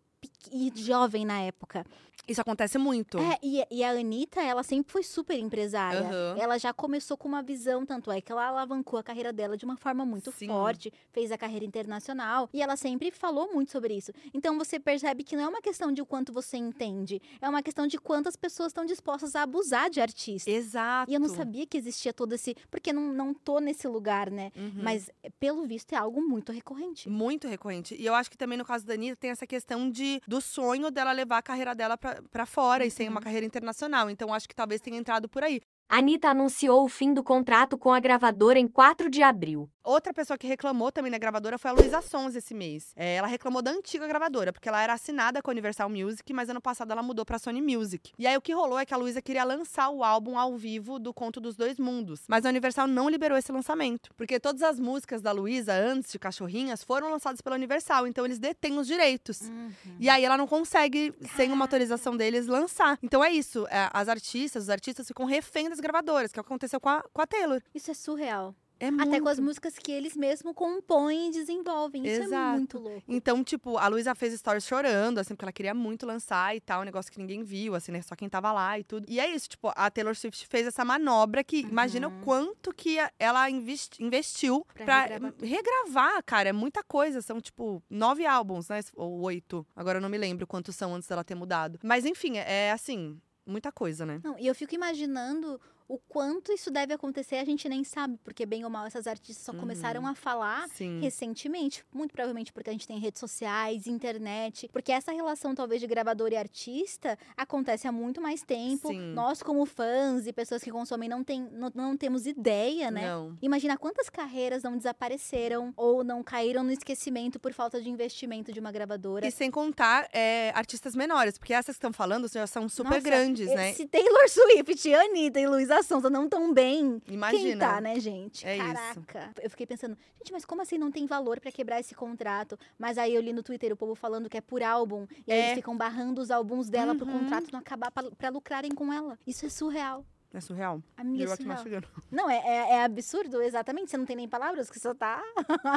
e jovem na época. Isso acontece muito. É, e, e a Anitta, ela sempre foi super empresária. Aham. Ela já começou com uma visão, tanto é que ela alavancou a carreira dela de uma forma muito Sim. forte, fez a carreira internacional, e ela sempre falou muito sobre isso. Então você percebe que não é uma questão de o quanto você entende, é uma questão de quantas pessoas estão dispostas a abusar de artistas. Exato. E eu não sabia que existia todo esse. Porque não, não tô nesse lugar, né? Uhum. Mas, pelo visto, é algo muito recorrente. Muito recorrente. E eu acho que também no caso da Anitta tem essa questão de, do sonho dela levar a carreira dela pra, pra fora e ser uma Uhum. carreira internacional. Então acho que talvez tenha entrado por aí. Anitta anunciou o fim do contrato com a gravadora em 4 de abril. Outra pessoa que reclamou também na gravadora foi a Luísa Sons esse mês. É, ela reclamou da antiga gravadora, porque ela era assinada com a Universal Music, mas ano passado ela mudou pra Sony Music. E aí o que rolou é que a Luísa queria lançar o álbum ao vivo do Conto dos Dois Mundos, mas a Universal não liberou esse lançamento, porque todas as músicas da Luísa antes de Cachorrinhas foram lançadas pela Universal, então eles detêm os direitos. Uhum. E aí ela não consegue, sem uma autorização deles, lançar. Então é isso. é, as artistas, os artistas ficam refém das gravadoras, que é o que aconteceu com a, com a Taylor. Isso é surreal. É Até com as músicas que eles mesmos compõem e desenvolvem. Isso é Exato. muito louco. Então, tipo, a Luísa fez stories chorando, assim, porque ela queria muito lançar e tal, um negócio que ninguém viu, assim, né? Só quem tava lá e tudo. E é isso, tipo, a Taylor Swift fez essa manobra que, imagina o Uhum. quanto que ela investi- investiu Pra pra, regravar regravar, cara. É muita coisa. São, tipo, nove álbuns, né? Ou oito. Agora eu não me lembro quantos são antes dela ter mudado. Mas, enfim, é assim, muita coisa, né? Não, e eu fico imaginando o quanto isso deve acontecer, a gente nem sabe, porque bem ou mal essas artistas só começaram Uhum. a falar Sim. recentemente, muito provavelmente porque a gente tem redes sociais, internet, porque essa relação talvez de gravador e artista acontece há muito mais tempo. Sim. Nós como fãs e pessoas que consomem não, tem, não, não temos ideia, né? Não. Imagina quantas carreiras não desapareceram ou não caíram no esquecimento por falta de investimento de uma gravadora. E sem contar é, artistas menores, porque essas que estão falando já são super Nossa, grandes, né? Se Taylor Swift, Anitta e Luísa Sonza não tão bem, Imagina. quem tá, né, gente? É isso. Caraca. Eu fiquei pensando, gente, mas como assim não tem valor pra quebrar esse contrato? Mas aí eu li no Twitter o povo falando que é por álbum. E aí É. eles ficam barrando os álbuns dela pro Uhum. contrato não acabar pra lucrarem com ela. Isso é surreal. É surreal. Amiga, Eu é surreal. mastigando. Não, é, é, é absurdo, exatamente. Você não tem nem palavras, que só tá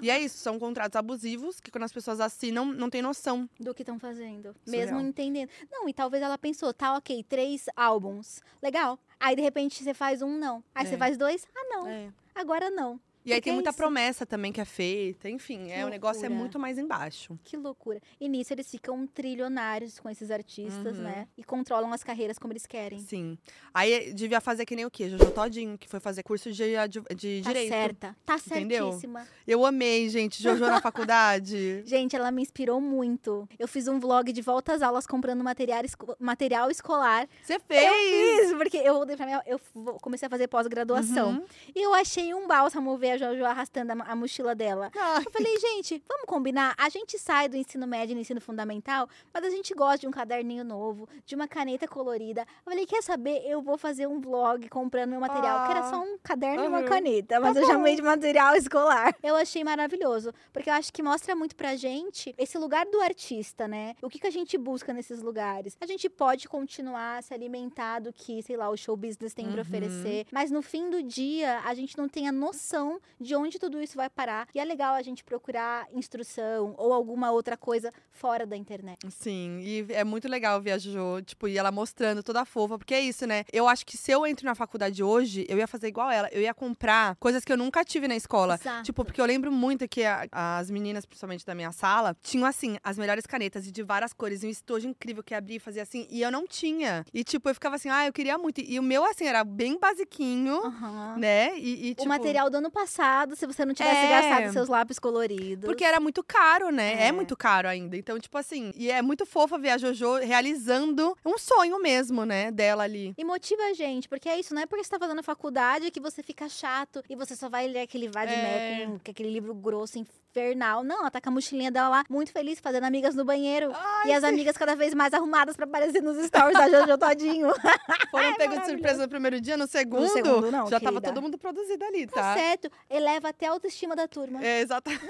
E é isso, são contratos abusivos que quando as pessoas assinam, não tem noção. do que estão fazendo. Surreal. Mesmo entendendo. Não, e talvez ela pensou, tá, ok, três álbuns. Legal. Aí, de repente, você faz um, não. Aí É. você faz dois, ah, não. É. Agora não. E aí tem é muita isso. promessa também que é feita. Enfim, Que é o negócio é loucura. muito mais embaixo. Que loucura. E nisso eles ficam trilionários com esses artistas, Uhum. né? E controlam as carreiras como eles querem. Sim. Aí devia fazer que nem o quê? Jojo Todinho, que foi fazer curso de, de, Tá direito. certa. Tá Entendeu? certíssima. Eu amei, gente, Jojo na faculdade. Gente, ela me inspirou muito. Eu fiz um vlog de volta às aulas comprando material, material escolar. Você fez! Fiz, porque eu voltei pra minha. Eu comecei a fazer pós-graduação. Uhum. E eu achei um bálsamo ver ver a Jojo arrastando a, a mochila dela. Ai, Eu falei, gente, vamos combinar? A gente sai do ensino médio e do ensino fundamental, mas a gente gosta de um caderninho novo, de uma caneta colorida. Eu falei, quer saber? Eu vou fazer um vlog comprando meu material, que era só um caderno e uma aham. caneta, mas Tá eu bom. chamei de material escolar. Eu achei maravilhoso, porque eu acho que mostra muito pra gente esse lugar do artista, né? O que, que a gente busca nesses lugares? A gente pode continuar se alimentar do que, sei lá, o show business tem pra Uhum. oferecer, mas no fim do dia, a gente não tem a noção de onde tudo isso vai parar. E é legal a gente procurar instrução ou alguma outra coisa fora da internet. Sim, e é muito legal ver a Jojo, tipo, e ela mostrando toda fofa, porque é isso, né? Eu acho que se eu entro na faculdade hoje, eu ia fazer igual ela. Eu ia comprar coisas que eu nunca tive na escola. Exato. Tipo, porque eu lembro muito que a- as meninas, principalmente da minha sala, tinham, assim, as melhores canetas e de várias cores. E um estojo incrível que abria e fazia assim. E eu não tinha. E, tipo, eu ficava assim, ah, eu queria muito. E o meu, assim, era bem basiquinho, Aham. né? E, e, tipo, O material do ano passado, se você não tivesse É. gastado seus lápis coloridos. Porque era muito caro, né? É. É. muito caro ainda. Então, tipo assim, e é muito fofa ver a Jojo realizando um sonho mesmo, né? Dela ali. E motiva a gente, porque é isso, não é porque você tá fazendo faculdade que você fica chato e você só vai ler aquele vademecum, É. com aquele livro grosso, infernal. Não, ela tá com a mochilinha dela lá, muito feliz, fazendo amigas no banheiro. Ai, e as amigas cada vez mais arrumadas pra aparecer nos stories da Jojo todinho. Foram pegos de surpresa no primeiro dia, no segundo, segundo não, já tava querida. todo mundo produzido ali, Tá tá? certo, eleva até a autoestima da turma. É, exatamente.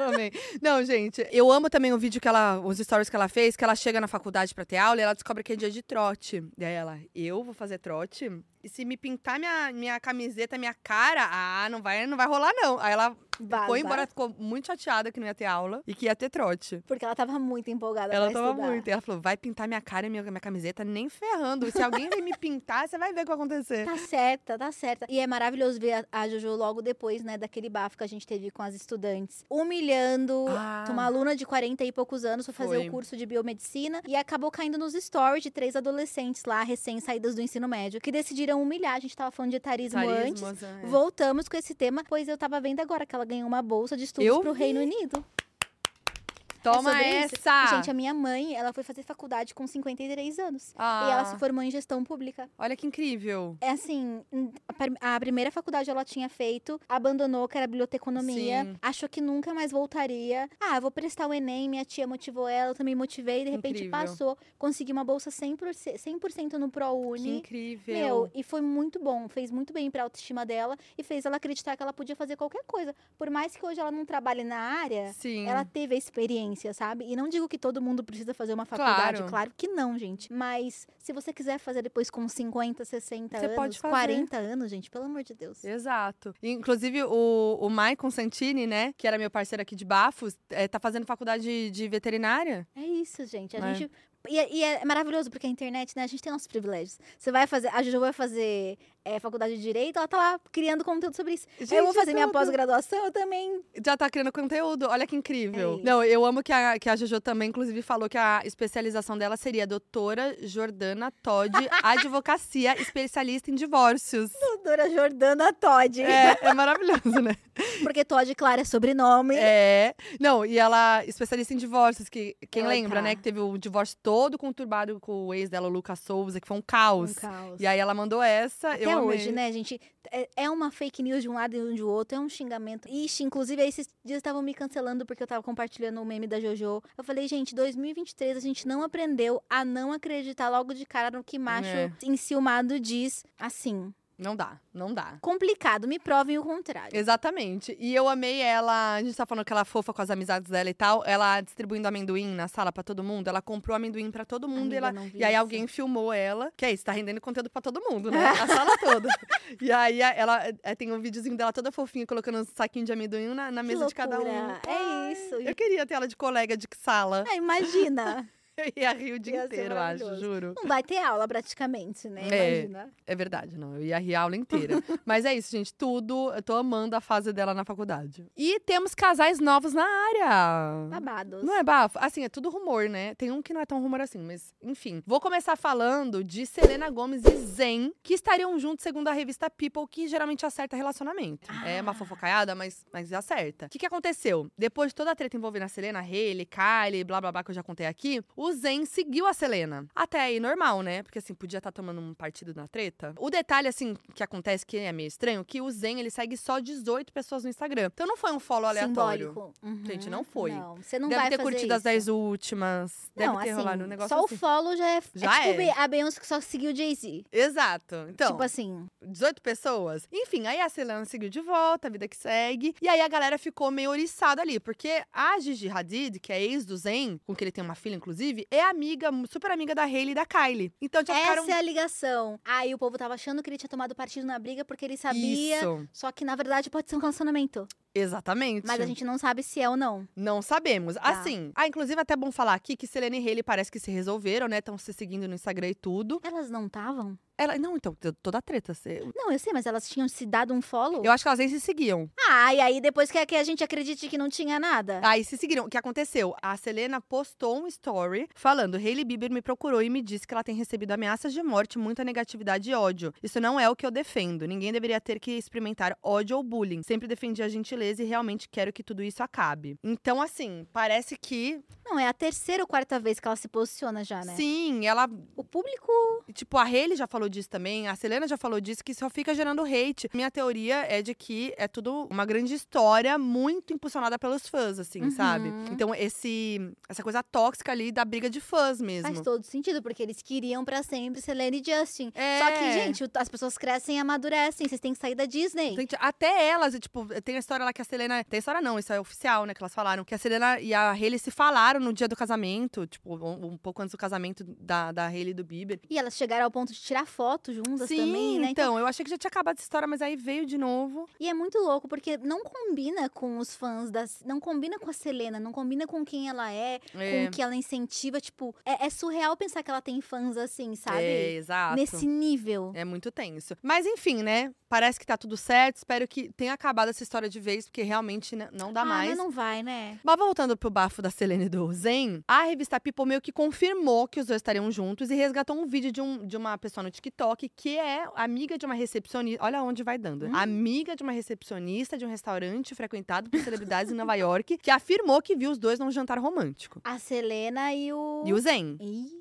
eu amei. Não, gente, eu amo também o vídeo que ela, os stories que ela fez, que ela chega na faculdade pra ter aula e ela descobre que é dia de trote. E aí ela, eu vou fazer trote? E se me pintar minha, minha camiseta, minha cara, ah, não vai, não vai rolar não. Aí ela Vaza. foi embora, ficou muito chateada que não ia ter aula e que ia ter trote. Porque ela tava muito empolgada Ela tava estudar. muito. E ela falou: vai pintar minha cara e minha, minha camiseta nem ferrando. Se alguém vai me pintar, você vai ver o que vai acontecer. Tá certa, tá certa. E é maravilhoso ver a, a Jojo logo depois, né, daquele bafo que a gente teve com as estudantes. Humilhando Ah. uma aluna de 40 e poucos anos foi fazer Foi. o curso de biomedicina e acabou caindo nos stories de três adolescentes lá, recém-saídas do ensino médio, que decidiram humilhar. A gente tava falando de etarismo antes. Tarismos, é. Voltamos com esse tema, pois eu tava vendo agora que ela ganhou uma bolsa de estudos pro vi. Reino Unido. Toma é isso. essa! E, gente, a minha mãe, ela foi fazer faculdade com 53 anos. Ah, E ela se formou em gestão pública. Olha que incrível. É assim, a prim- a primeira faculdade ela tinha feito, abandonou, que era biblioteconomia, Sim. achou que nunca mais voltaria. Ah, vou prestar o Enem, minha tia motivou ela, eu também motivei, de repente Incrível. passou, conseguiu uma bolsa 100%, 100 no Que ProUni. incrível. Meu, e foi muito bom, fez muito bem pra autoestima dela e fez ela acreditar que ela podia fazer qualquer coisa. Por mais que hoje ela não trabalhe na área, Sim. ela teve a experiência, sabe? E não digo que todo mundo precisa fazer uma faculdade, Claro. claro, que não, gente. Mas se você quiser fazer depois com 50, 60 Você anos, pode fazer. 40 anos, gente, pelo amor de Deus. Exato. Inclusive, o, o Maicon Santini, né, que era meu parceiro aqui de Bafos, é, tá fazendo faculdade de, de veterinária. É isso, gente. A É. gente. E, é- e é maravilhoso, porque a internet, né? A gente tem nossos privilégios. Você vai fazer. A Juju vai fazer é, faculdade de Direito, ela tá lá criando conteúdo sobre isso. eu vou Gente, fazer minha pós-graduação, eu também. Já tá criando conteúdo. Olha que incrível. É. Não, eu amo que a, que a Jojo também, inclusive, falou que a especialização dela seria doutora Jordana Todd, advocacia, especialista em divórcios. Doutora Jordana Todd. É, é maravilhoso, né? Porque Todd, claro, é sobrenome. É. Não, e ela, especialista em divórcios, que quem Ela lembra, tá. né? Que teve o divórcio todo conturbado com o ex dela, o Lucas Souza, que foi um caos. Um caos. E aí ela mandou essa. Até eu hoje, né, gente? É, é uma fake news de um lado e um de outro, é um xingamento. Ixi, inclusive, aí esses dias estavam me cancelando porque eu tava compartilhando o meme da JoJo. Eu falei, gente, 2023 a gente não aprendeu a não acreditar logo de cara no que macho É. enciumado diz assim. Não dá, não dá. Complicado, me provem o contrário. Exatamente. E eu amei ela. A gente tá falando que ela é fofa com as amizades dela e tal. Ela distribuindo amendoim na sala pra todo mundo. Ela comprou amendoim pra todo mundo. e, Amiga, ela- não vi e aí isso. alguém filmou ela. Que é isso, tá rendendo conteúdo pra todo mundo, né? A sala toda. E aí ela é, tem um videozinho dela toda fofinha, colocando um saquinho de amendoim na, na mesa de cada um. É isso. Eu queria ter ela de colega de sala. É, imagina. Eu ia rir o dia Ia inteiro, eu acho, juro. Não vai ter aula praticamente, né? É. Imagina. É verdade, não. Eu ia rir a aula inteira. Mas é isso, gente. Tudo. Eu tô amando a fase dela na faculdade. E temos casais novos na área. Babados. Não é bafo? Assim, é tudo rumor, né? Tem um que não é tão rumor assim, mas enfim. Vou começar falando de Selena Gomes e Zen, que estariam juntos segundo a revista People, que geralmente acerta relacionamento. É uma Ah. fofocaiada, mas, mas acerta. O que, que aconteceu? Depois de toda a treta envolvendo a Selena, Hailey, Kylie, blá blá blá, que eu já contei aqui, o o Zen seguiu a Selena. Até aí, normal, né? Porque assim, podia estar tomando um partido na treta. O detalhe, assim, que acontece, que é meio estranho, que o Zen, ele segue só 18 pessoas no Instagram. Então não foi um follow aleatório. Simbólico. Uhum. Gente, não foi. Não, você não deve vai ter fazer curtido as isso. 10 últimas. Deve não, ter assim, rolado um negócio só assim. o follow já é, Já é tipo é. a Beyoncé que só seguiu o Jay-Z. Exato. Então, Tipo assim, 18 pessoas. Enfim, aí a Selena seguiu de volta, a vida que segue. E aí a galera ficou meio oriçada ali, porque a Gigi Hadid, que é ex do Zen, com que ele tem uma filha, inclusive, é amiga, super amiga da Hailey e da Kylie. Então já ficaram. essa é a ligação. Aí o povo tava achando que ele tinha tomado partido na briga porque ele sabia. Isso. Só que na verdade pode ser um relacionamento. Exatamente. Mas a gente não sabe se é ou não. Não sabemos. Tá. Assim, ah, inclusive até bom falar aqui que Selena e Hailey parece que se resolveram, né? Estão se seguindo no Instagram e tudo. Elas não estavam? Ela, não, então, toda a treta. você- Não, eu sei, mas elas tinham se dado um follow? Eu acho que elas nem se seguiam. Ah, e aí depois quer que a gente acredite que não tinha nada? Aí se seguiram. O que aconteceu? A Selena postou um story falando: Hailey Bieber me procurou e me disse que ela tem recebido ameaças de morte, muita negatividade e ódio. Isso não é o que eu defendo. Ninguém deveria ter que experimentar ódio ou bullying. Sempre defendi a gentileza e realmente quero que tudo isso acabe. Então, assim, parece que. Não, é a terceira ou quarta vez que ela se posiciona já, né? Sim, ela. O público. Tipo, a Hailey já falou disso também, a Selena já falou disso, que só fica gerando hate. Minha teoria é de que é tudo uma grande história muito impulsionada pelos fãs, assim, Uhum. sabe? Então, esse, essa coisa tóxica ali da briga de fãs mesmo. Faz todo sentido, porque eles queriam pra sempre Selena e Justin. É. Só que, gente, as pessoas crescem e amadurecem. Vocês têm que sair da Disney. Gente, até elas, tipo, tem a história que a Selena. Tem história não, isso é oficial, né? Que elas falaram. Que a Selena e a Hailey se falaram no dia do casamento, tipo, um, um pouco antes do casamento da, da Hailey e do Bieber. E elas chegaram ao ponto de tirar foto juntas Sim, também, né? então, eu achei que já tinha acabado essa história, mas aí veio de novo. E é muito louco, porque não combina com os fãs das. Não combina com a Selena, não combina com quem ela é, É, com o que ela incentiva. Tipo, é, é surreal pensar que ela tem fãs assim, sabe? é exato. Nesse nível. É muito tenso. Mas enfim, né? Parece que tá tudo certo. Espero que tenha acabado essa história de vez, porque realmente né, não dá ah, mais. mas não vai, né? Mas voltando pro bafo da Selena e do Zen, a revista People meio que confirmou que os dois estariam juntos e resgatou um vídeo de, um, de uma pessoa no TikTok que é amiga de uma recepcionista. Olha onde vai dando. Hum. Amiga de uma recepcionista de um restaurante frequentado por celebridades em Nova York, que afirmou que viu os dois num jantar romântico. A Selena e o. E o Zen. Ih,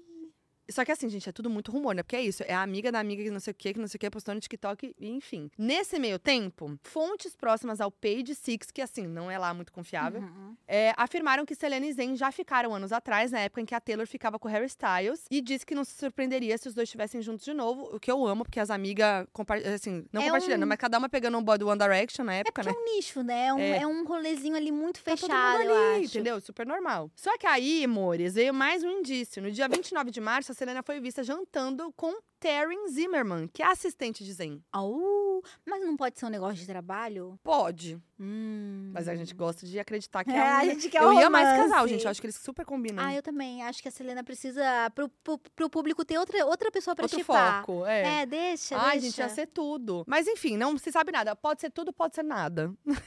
Só que assim, gente, é tudo muito rumor, né? Porque é isso, é a amiga da amiga que não sei o que, que não sei o que, postou no TikTok, enfim. Nesse meio tempo, fontes próximas ao Page Six, que assim, não é lá muito confiável, uhum. é, afirmaram que Selena e Zayn já ficaram anos atrás, na época em que a Taylor ficava com Harry Styles, e disse que não se surpreenderia se os dois estivessem juntos de novo, o que eu amo, porque as amigas, assim, não É compartilhando, um- mas cada uma pegando um boy do One Direction na É época, porque né? é um nicho, né? É um, É. é um rolezinho ali muito Tá fechado, eu ali, entendeu? Super normal. Só que aí, amores, veio mais um indício. No dia 29 de março, Selena foi vista jantando com Taryn Zimmerman, que é assistente de Zayn. Au, mas não pode ser um negócio de trabalho? Pode, Hum. mas a gente gosta de acreditar que É, é, um... a gente quer Eu um ia mais casal, romance. gente. Eu acho que eles super combinam. Ah, eu também. Acho que a Selena precisa. Pro, pro, pro público ter outra, outra pessoa pra Outro chipar. foco, é. É, deixa. Ai, deixa. gente, ia ser tudo. Mas enfim, não se sabe nada. Pode ser tudo, pode ser nada. pode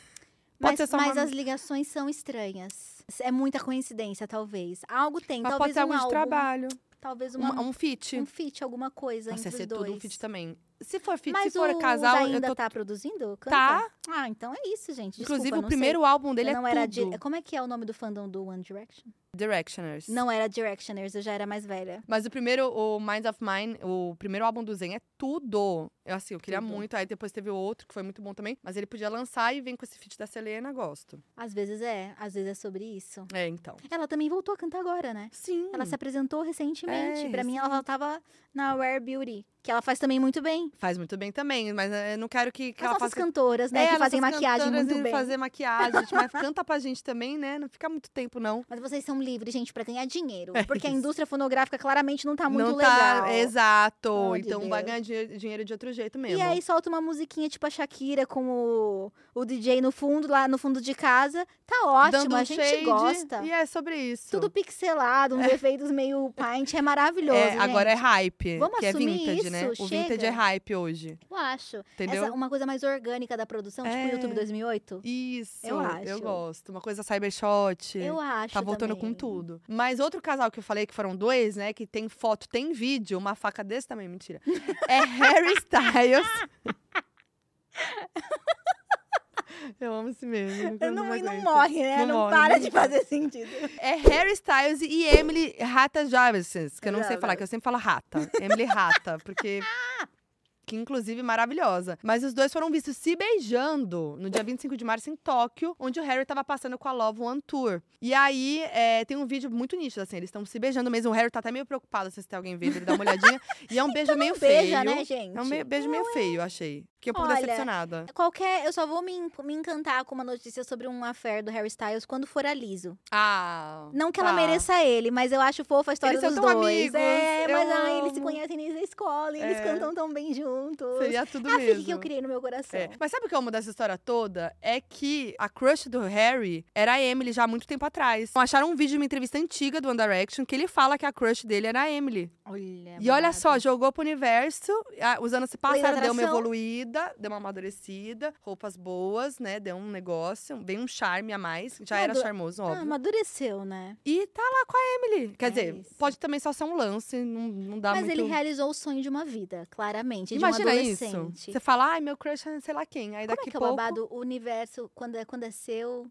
Mas, ser só mas uma... as ligações são estranhas. É muita coincidência, talvez. Algo tem. Mas talvez pode ser um algo de trabalho. Talvez Um, uma, um feat. um feat, alguma coisa Nossa, entre ser os dois. tudo um feat também. Se for feat, Mas se for o casal, ainda tô... tá produzindo? Canta? Tá. Ah, então é isso, gente. Desculpa, Inclusive, o primeiro sei. álbum dele Eu é não era tudo. Como é que é o nome do fandom do One Direction? Directioners. Não era Directioners, eu já era mais velha. Mas o primeiro, o Minds of Mine, o primeiro álbum do Zen é tudo. Eu, assim, eu queria Tudo. muito. Aí depois teve outro, que foi muito bom também. Mas ele podia lançar e vem com esse feat da Selena, gosto. Às vezes é, às vezes é sobre isso. É, então. Ela também voltou a cantar agora, né? Sim. Ela se apresentou recentemente. É, pra mim, ela tava na Rare Beauty, que ela faz também muito bem. Faz muito bem também, mas eh, eu não quero que, que As ela nossas faça... cantoras, né? É, que fazem maquiagem muito bem. fazer maquiagem, gente, mas canta pra gente também, né? Não fica muito tempo, não. Mas vocês são livres, gente, pra ganhar dinheiro. É porque a isso. indústria fonográfica claramente não tá muito não legal. tá, exato. De então vai ganhar dinhe- dinheiro de outro jeito mesmo. E aí solta uma musiquinha tipo a Shakira com o, o DJ no fundo, lá no fundo de casa. Tá ótimo, Dando um a gente shade, gosta. E é sobre isso. Tudo pixelado, uns efeitos meio paint, é maravilhoso, É, agora é hype, Vamos que é assumir vintage, né? isso, O vintage é hype hoje, Eu acho. entendeu? Essa, uma coisa mais orgânica da produção, tipo É. o YouTube 2008. Isso, Eu acho. gosto. Uma coisa cybershot. Eu acho Tá voltando também. com tudo. Mas outro casal que eu falei que foram dois, né? Que tem foto, tem vídeo, uma faca desse tamanho, mentira. É Harry Styles. Eu amo esse meme. Não, não aguento. morre, né? Não Não, morre, para não de fazer sentido. É Harry Styles e Emily Rata Jarvis, que eu não sei falar, que eu sempre falo rata. Emily Rata, porque. Que inclusive maravilhosa. Mas os dois foram vistos se beijando no dia 25 de março em Tóquio, onde o Harry tava passando com a Love One Tour. E aí é, tem um vídeo muito nítido, assim, eles estão se beijando mesmo. O Harry tá até meio preocupado se tem alguém vendo, ele dá uma olhadinha. e é um beijo meio Beija, feio. né, gente? É um meio- beijo meio feio, eu achei. Fiquei um pouco Olha, decepcionada. Qualquer. Eu só vou me, me encantar com uma notícia sobre um affair do Harry Styles quando for a liso. Ah. Não que ela tá. mereça ele, mas eu acho fofa a história Eles são dos tão dois. amigos, é, mas ai, eles se conhecem desde a escola e eles É. cantam tão bem juntos. Seria tudo a mesmo. que eu criei no meu coração. É. Mas sabe o que eu amo dessa história toda? É que a crush do Harry era a Emily já há muito tempo atrás. Então, acharam um vídeo de uma entrevista antiga do One Direction que ele fala que a crush dele era a Emily. Olha. e olha só, jogou pro universo, a- os anos se Lei da passaram, deu uma atração. Evoluída, deu uma amadurecida, roupas boas, né? Deu um negócio, bem um charme a mais. Já era Amadu- charmoso, Ah, óbvio. amadureceu, né? E tá lá com a Emily. Quer É dizer, isso. pode também só ser um lance, não, não dá mas muito... ele realizou o sonho de uma vida, claramente. Imagina de um isso. Você fala, ai, meu crush é sei lá quem. Aí Como daqui é que é o pouco babado? O universo, quando é, quando é seu.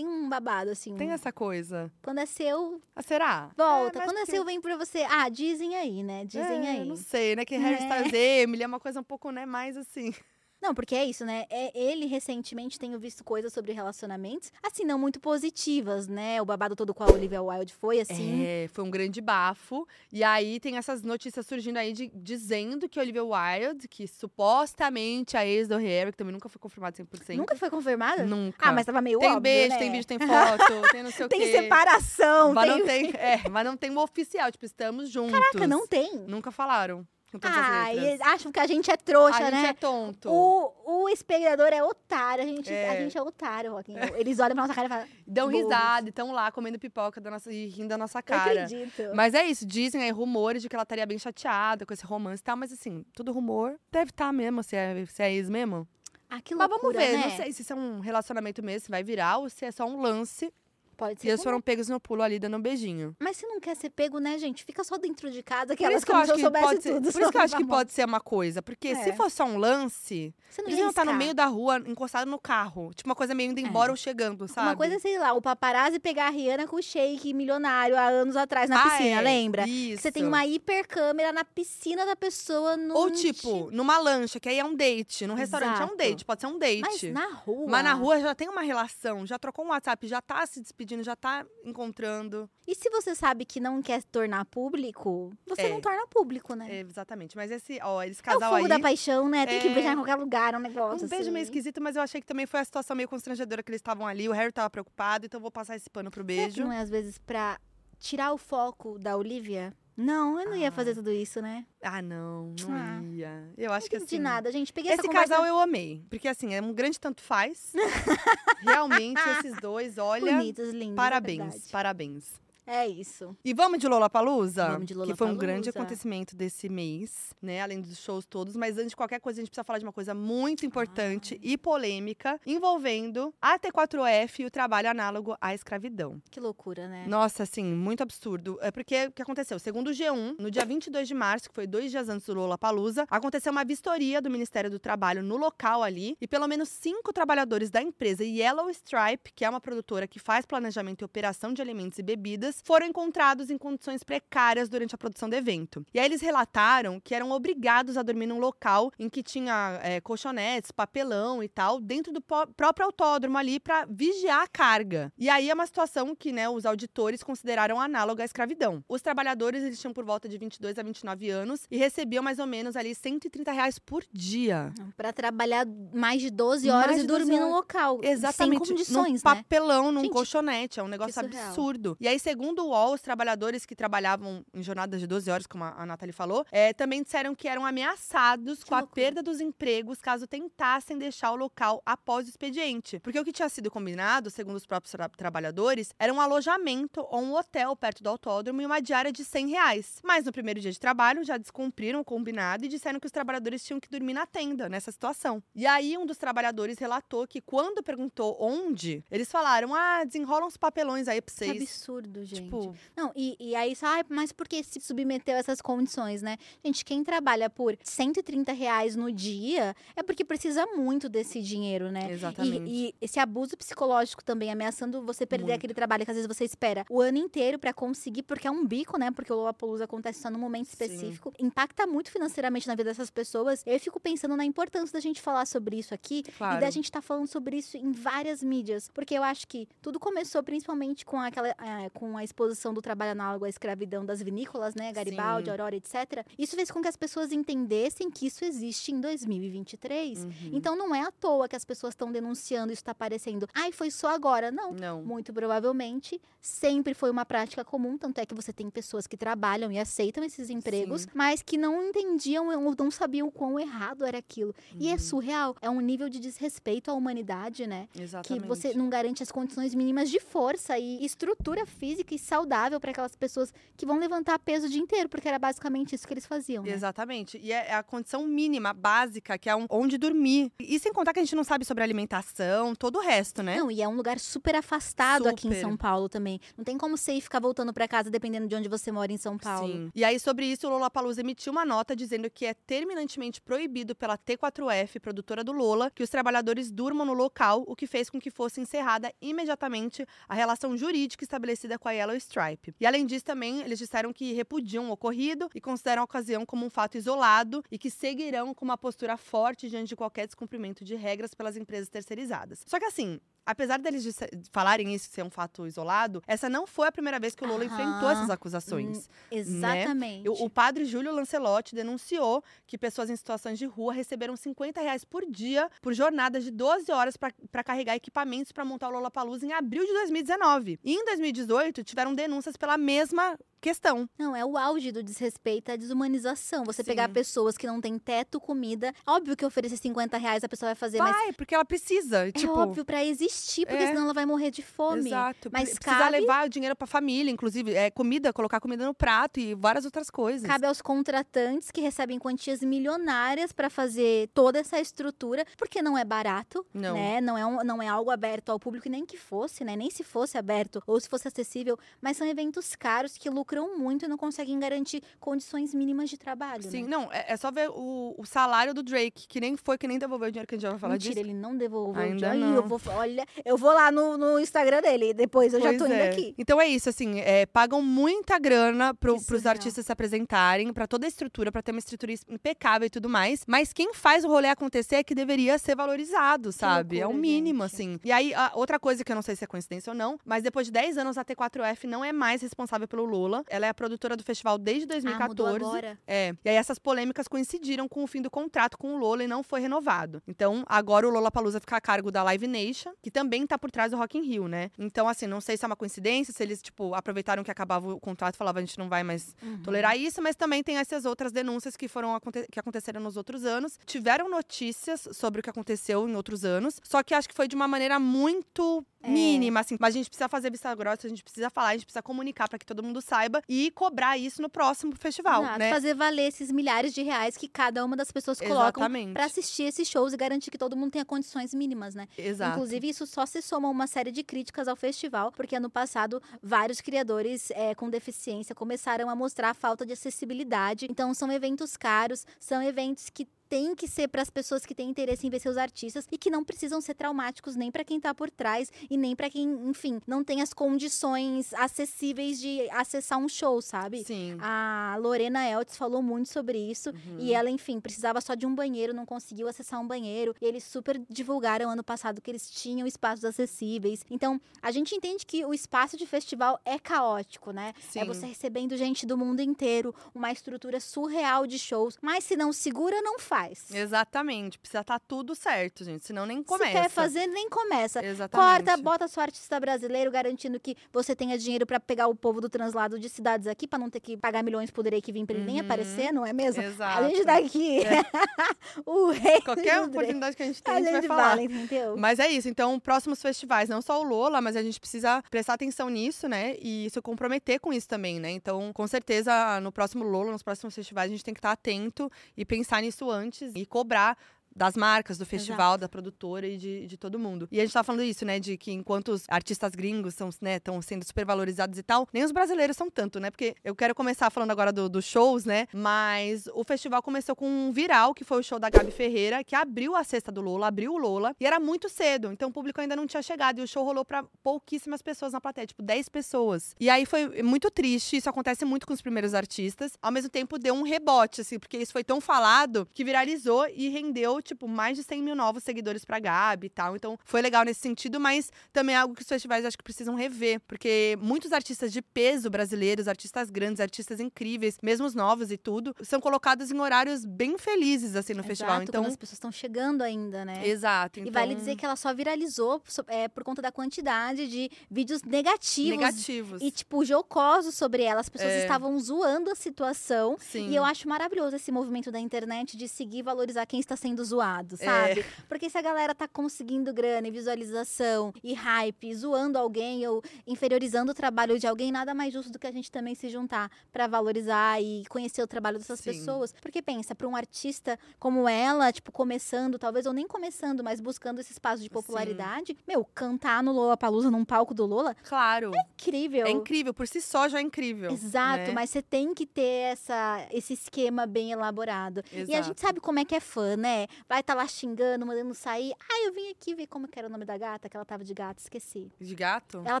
Tem um babado, assim. tem essa coisa. Quando é seu, Ah, será? volta. mas quando é seu, vem pra você. Ah, dizem aí, né? Dizem É, aí. Não sei, né? Que Harry É. Styles Emily é uma coisa um pouco, né, mais assim. Não, porque é isso, né? É, ele recentemente tenho visto coisas sobre relacionamentos, assim, não muito positivas, né? O babado todo com a Olivia Wilde foi assim. É, foi um grande bafo. E aí tem essas notícias surgindo aí de- dizendo que Olivia Wilde, que supostamente a ex do Harry, que também nunca foi confirmado 100%. Nunca foi confirmada? Nunca. Ah, mas tava meio Tem óbvio, beijo, né? tem vídeo, tem foto, tem não sei o Tem quê. separação, Mas tem... não tem, é, mas não tem o oficial, tipo, estamos juntos. Caraca, não tem. Nunca falaram Ah, e letras. acham que a gente é trouxa, a gente né? é tonto. O, o espectador é otário, a gente é, a gente é otário, Joaquim. Eles olham pra nossa cara e falam, Dão bobos. risada estão lá comendo pipoca da nossa, e rindo da nossa cara. acredito. Mas é isso, dizem aí rumores de que ela estaria bem chateada com esse romance e tal, mas assim, tudo rumor deve estar mesmo, se é, se é ex mesmo. Ah, que mas loucura, vamos ver, né? não sei se isso é um relacionamento mesmo, se vai virar ou se é só um lance Pode ser e eles foram pegos no pulo ali dando um beijinho. Mas se não quer ser pego, né, gente? Fica só dentro de casa, que Por elas como se eu soubesse pode ser, tudo. por isso que eu acho que pode ser uma coisa, porque se É. for só um lance, Você não eles iam estar no meio da rua, encostado no carro, tipo uma coisa meio indo embora ou chegando, sabe? Uma coisa, sei lá, o paparazzi pegar a Rihanna com o shake milionário há anos atrás na Ah, piscina, é, lembra? Isso. Você tem uma hipercâmera na piscina da pessoa no. Ou tipo, numa lancha, que aí é um date. Num restaurante é um Exato. date, pode ser um date. Mas na rua. Mas na rua já tem uma relação, já trocou um WhatsApp, já tá se despedindo, já tá encontrando. E se você sabe que não quer tornar público, você É. não torna público, né? É, exatamente. Mas esse, ó, esse É o casal fogo aí. da paixão, né? Tem que É. beijar em qualquer lugar, um negócio. Um beijo meio assim. esquisito, mas eu achei que também foi a situação meio constrangedora que eles estavam ali. O Harry tava preocupado, então eu vou passar esse pano pro Será que beijo. não é às vezes pra tirar o foco da Olivia? Não, eu não ia Ah. fazer tudo isso, né? Ah, não, não Ah. ia. Eu acho não que assim. nada, gente. Peguei Esse conversa casal eu amei. Porque assim, é um grande tanto faz. Realmente, esses dois, olha. bonitos, lindos. é Parabéns, parabéns. É isso. E vamos de Lollapalooza? Vamos de Que foi um grande Lollapalooza. acontecimento desse mês, né? Além dos shows todos. Mas antes de qualquer coisa, a gente precisa falar de uma coisa muito importante e polêmica envolvendo a T4F e o trabalho análogo à escravidão. Que loucura, né? Nossa, assim, muito absurdo. É porque o que aconteceu? Segundo o G1, no dia 22 de março, que foi dois dias antes do Lollapalooza, aconteceu uma vistoria do Ministério do Trabalho no local ali e pelo menos cinco trabalhadores da empresa Yellow Stripe, que é uma produtora que faz planejamento e operação de alimentos e bebidas, foram encontrados em condições precárias durante a produção do evento. E aí eles relataram que eram obrigados a dormir num local em que tinha é, colchonetes, papelão e tal, dentro do próprio autódromo ali para vigiar a carga. E aí é uma situação que, né, os auditores consideraram análoga à escravidão. Os trabalhadores, eles tinham por volta de 22 a 29 anos e recebiam mais ou menos ali 130 reais por dia. Pra trabalhar mais de 12 horas Mais e de 12 dormir no horas. local. Exatamente. Sem condições, num né? papelão, num Gente, colchonete. É um negócio absurdo. E aí, segundo o UOL, os trabalhadores que trabalhavam em jornadas de 12 horas, como a a Nathalie falou, é, também disseram que eram ameaçados Que com a loucura. perda dos empregos caso tentassem deixar o local após o expediente. Porque o que tinha sido combinado, segundo os próprios tra- trabalhadores, era um alojamento ou um hotel perto do autódromo e uma diária de 100 reais. Mas no primeiro dia de trabalho, já descumpriram o combinado e disseram que os trabalhadores tinham que dormir na tenda nessa situação. E aí, um dos trabalhadores relatou que quando perguntou onde, eles falaram: ah, desenrolam uns papelões aí pra Que vocês. absurdo, gente. Gente. Tipo, Não, e, e aí só, "Ai, mas por que se submeteu a essas condições, né? Gente, quem trabalha por 130 reais no dia é porque precisa muito desse dinheiro, né? exatamente. E, e esse abuso psicológico também, ameaçando você perder Muito. aquele trabalho que às vezes você espera o ano inteiro pra conseguir, porque é um bico, né? Porque o Lollapalooza acontece só num momento Sim. específico. Impacta muito financeiramente na vida dessas pessoas. Eu fico pensando na importância da gente falar sobre isso aqui claro. e da gente tá falando sobre isso em várias mídias. Porque eu acho que tudo começou principalmente com aquela eh, com a exposição do trabalho análogo à escravidão das vinícolas, né? Garibaldi, Sim. Aurora, etc. Isso fez com que as pessoas entendessem que isso existe em 2023. Uhum. Então não é à toa que as pessoas estão denunciando isso tá aparecendo. Ai, foi só agora. Não. Não. Muito provavelmente sempre foi uma prática comum, tanto é que você tem pessoas que trabalham e aceitam esses empregos, Sim. mas que não entendiam ou não sabiam o quão errado era aquilo. E é Uhum. surreal, é um nível de desrespeito à humanidade, né? Que Exatamente. você não garante as condições mínimas de força e estrutura física e saudável para aquelas pessoas que vão levantar peso o dia inteiro, porque era basicamente isso que eles faziam. Né? Exatamente. E é é a condição mínima, básica, que é onde dormir. E sem contar que a gente não sabe sobre alimentação, todo o resto, né? Não, e é um lugar super afastado aqui em Super. São Paulo também. Não tem como você ir ficar voltando para casa dependendo de onde você mora em São Paulo. Sim. E aí, sobre isso, o Lollapalooza emitiu uma nota dizendo que é terminantemente proibido pela T4F, produtora do Lola, que os trabalhadores durmam no local, o que fez com que fosse encerrada imediatamente a relação jurídica estabelecida com a Yellow Stripe. E além disso, também, eles disseram que repudiam o ocorrido e consideram a ocasião como um fato isolado e que seguirão com uma postura forte diante de qualquer descumprimento de regras pelas empresas terceirizadas. Só que assim, apesar deles disse- falarem isso ser um fato isolado, essa não foi a primeira vez que o Aham. enfrentou essas acusações. Exatamente. O, o padre Júlio Lancelotti denunciou que pessoas em situações de rua receberam 50 reais por dia por jornadas de 12 horas para carregar equipamentos para montar o Lollapalooza em abril de 2019. E em 2018 tiveram denúncias pela mesma questão. Não, é o auge do desrespeito, a desumanização. Você Sim. pegar pessoas que não têm teto, comida. Óbvio que oferecer 50 reais a pessoa vai fazer, mas Vai, porque ela precisa. é tipo, óbvio pra existir, porque é. senão ela vai morrer de fome. Exato. Mas Precisa cabe- levar o dinheiro pra família, inclusive, é, comida, colocar comida no prato e várias outras coisas. Cabe aos contratantes que recebem quantias milionárias pra fazer toda essa estrutura, porque não é barato, Não. né? Não é, um- não é algo aberto ao público, nem que fosse, né? Nem se fosse aberto ou se fosse acessível, mas são eventos caros que lucram muito e não conseguem garantir condições mínimas de trabalho. Sim, né? não, é, é só ver o, o salário do Drake, que nem foi, que nem devolveu o dinheiro que a gente já vai falar Mentira, disso. ele não devolveu Ainda o dinheiro. Não. Eu vou, olha, eu vou lá no, no Instagram dele, depois eu já Pois tô indo é. aqui. Então é isso, assim, é, pagam muita grana pro, Que pros artistas se apresentarem, pra toda a estrutura, pra ter uma estrutura impecável e tudo mais. Mas quem faz o rolê acontecer é que deveria ser valorizado, sabe? é o loucura, mínimo, gente. assim. E aí, outra coisa que eu não sei se é coincidência ou não, mas depois de 10 anos a T4F não é mais responsável pelo Lula. Ela é a produtora do festival desde Ah, mudou 2014. agora. É. E aí essas polêmicas coincidiram com o fim do contrato com o Lola e não foi renovado. Então, agora o Lola Palusa fica a cargo da Live Nation, que também tá por trás do Rock in Rio, né? Então, assim, não sei se é uma coincidência, se eles, tipo, aproveitaram que acabava o contrato e falavam a gente não vai mais Uhum. tolerar isso, mas também tem essas outras denúncias que foram aconte- que aconteceram nos outros anos. Tiveram notícias sobre o que aconteceu em outros anos, só que acho que foi de uma maneira muito É. mínima, assim. Mas a gente precisa fazer vista grossa, a gente precisa falar, a gente precisa comunicar para que todo mundo saiba e cobrar isso no próximo festival, Exato, né? Fazer valer esses milhares de reais que cada uma das pessoas colocam pra assistir esses shows e garantir que todo mundo tenha condições mínimas, né? Exato. Inclusive, isso só se soma a uma série de críticas ao festival, porque ano passado vários criadores eh, com deficiência começaram a mostrar a falta de acessibilidade. Então, são eventos caros, são eventos que têm que ser para as pessoas que têm interesse em ver seus artistas e que não precisam ser traumáticos nem para quem tá por trás e nem para quem, enfim, não tem as condições acessíveis de acessar um show, sabe? Sim. A Lorena Eltz falou muito sobre isso. Uhum. E ela, enfim, precisava só de um banheiro, não conseguiu acessar um banheiro. E eles super divulgaram ano passado que eles tinham espaços acessíveis. Então, a gente entende que o espaço de festival é caótico, né? Sim. É você recebendo gente do mundo inteiro, uma estrutura surreal de shows. Mas se não segura, não faz. Exatamente. Precisa estar tudo certo, gente. Senão nem começa. Se quer fazer, nem começa. Exatamente. Corta, bota sua artista brasileiro, garantindo que você tenha dinheiro pra pegar o povo do translado de cidades aqui, pra não ter que pagar milhões por Drake vir pra ele nem Uhum. aparecer, não é mesmo? Exato. A gente tá aqui. o rei Qualquer oportunidade que a gente tem, a A gente vai gente falar. fala, entendeu? Mas é isso. Então, próximos festivais, não só o Lola, mas a gente precisa prestar atenção nisso, né? E se comprometer com isso também, né? Então, com certeza, no próximo Lola, nos próximos festivais, a gente tem que estar atento e pensar nisso antes e cobrar das marcas, do festival, da produtora e de, de todo mundo. E a gente tava falando isso, né? De que enquanto os artistas gringos são, né, estão sendo super valorizados e tal, nem os brasileiros são tanto, né? Porque eu quero começar falando agora dos do shows, né? Mas o festival começou com um viral, que foi o show da Gabi Ferreira, que abriu a cesta do Lola, abriu o Lola, e era muito cedo, então o público ainda não tinha chegado. E o show rolou pra pouquíssimas pessoas na plateia, tipo 10 pessoas. E aí foi muito triste, isso acontece muito com os primeiros artistas. Ao mesmo tempo, deu um rebote, assim, porque isso foi tão falado que viralizou e rendeu, tipo, mais de 100 mil novos seguidores pra Gabi e tal. Então foi legal nesse sentido, mas também é algo que os festivais acho que precisam rever, porque muitos artistas de peso brasileiros, artistas grandes, artistas incríveis, mesmo os novos e tudo, são colocados em horários bem felizes, assim, no Exato, festival. Então. as pessoas estão chegando ainda, né? Exato. E vale então, dizer que ela só viralizou é, por conta da quantidade de vídeos negativos. negativos. E, tipo, jocosos sobre ela. As pessoas É. estavam zoando a situação. Sim. E eu acho maravilhoso esse movimento da internet de seguir e valorizar quem está sendo zoado, É. sabe? Porque se a galera tá conseguindo grana e visualização e hype, zoando alguém ou inferiorizando o trabalho de alguém, nada mais justo do que a gente também se juntar pra valorizar e conhecer o trabalho dessas Sim. pessoas. Porque pensa, pra um artista como ela, tipo, começando, talvez ou nem começando, mas buscando esse espaço de popularidade, meu, cantar no Lollapalooza num palco do Lola, Claro. incrível. É incrível, por si só já é incrível. Exato, né? mas você tem que ter essa, esse esquema bem elaborado. E a Exato. gente sabe como é que é fã, né? Vai estar lá xingando, mandando sair. Ah, eu vim aqui ver como que era o nome da gata, que ela tava de gato, esqueci. De gato? Ela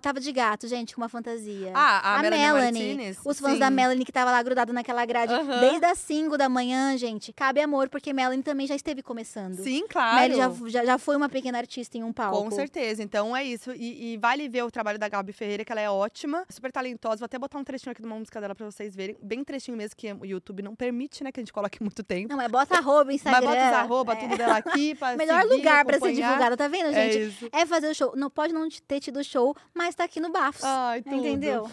tava de gato, gente, com uma fantasia. Ah, a, A Melanie? Os fãs Sim. da Melanie que tava lá grudado naquela grade desde as 5 da manhã, gente. Cabe amor, porque Melanie também já esteve começando. Sim, claro. Melanie já, já, já foi uma pequena artista em um palco. Com certeza. Então é isso. E, e vale ver o trabalho da Gabi Ferreira, que ela é ótima, super talentosa. Vou até botar um trechinho aqui de uma música dela pra vocês verem. Bem trechinho mesmo, que o YouTube não permite, né? Que a gente coloque muito tempo. Não, mas bota arroba, Instagram. Mas bota os arroba, é. tudo dela aqui. Pra Melhor seguir, lugar pra ser acompanhar. divulgada, tá vendo, É gente? isso. É fazer o show. Não pode não ter tido show, mas tá aqui no Bafos. Ai, tudo. Entendeu?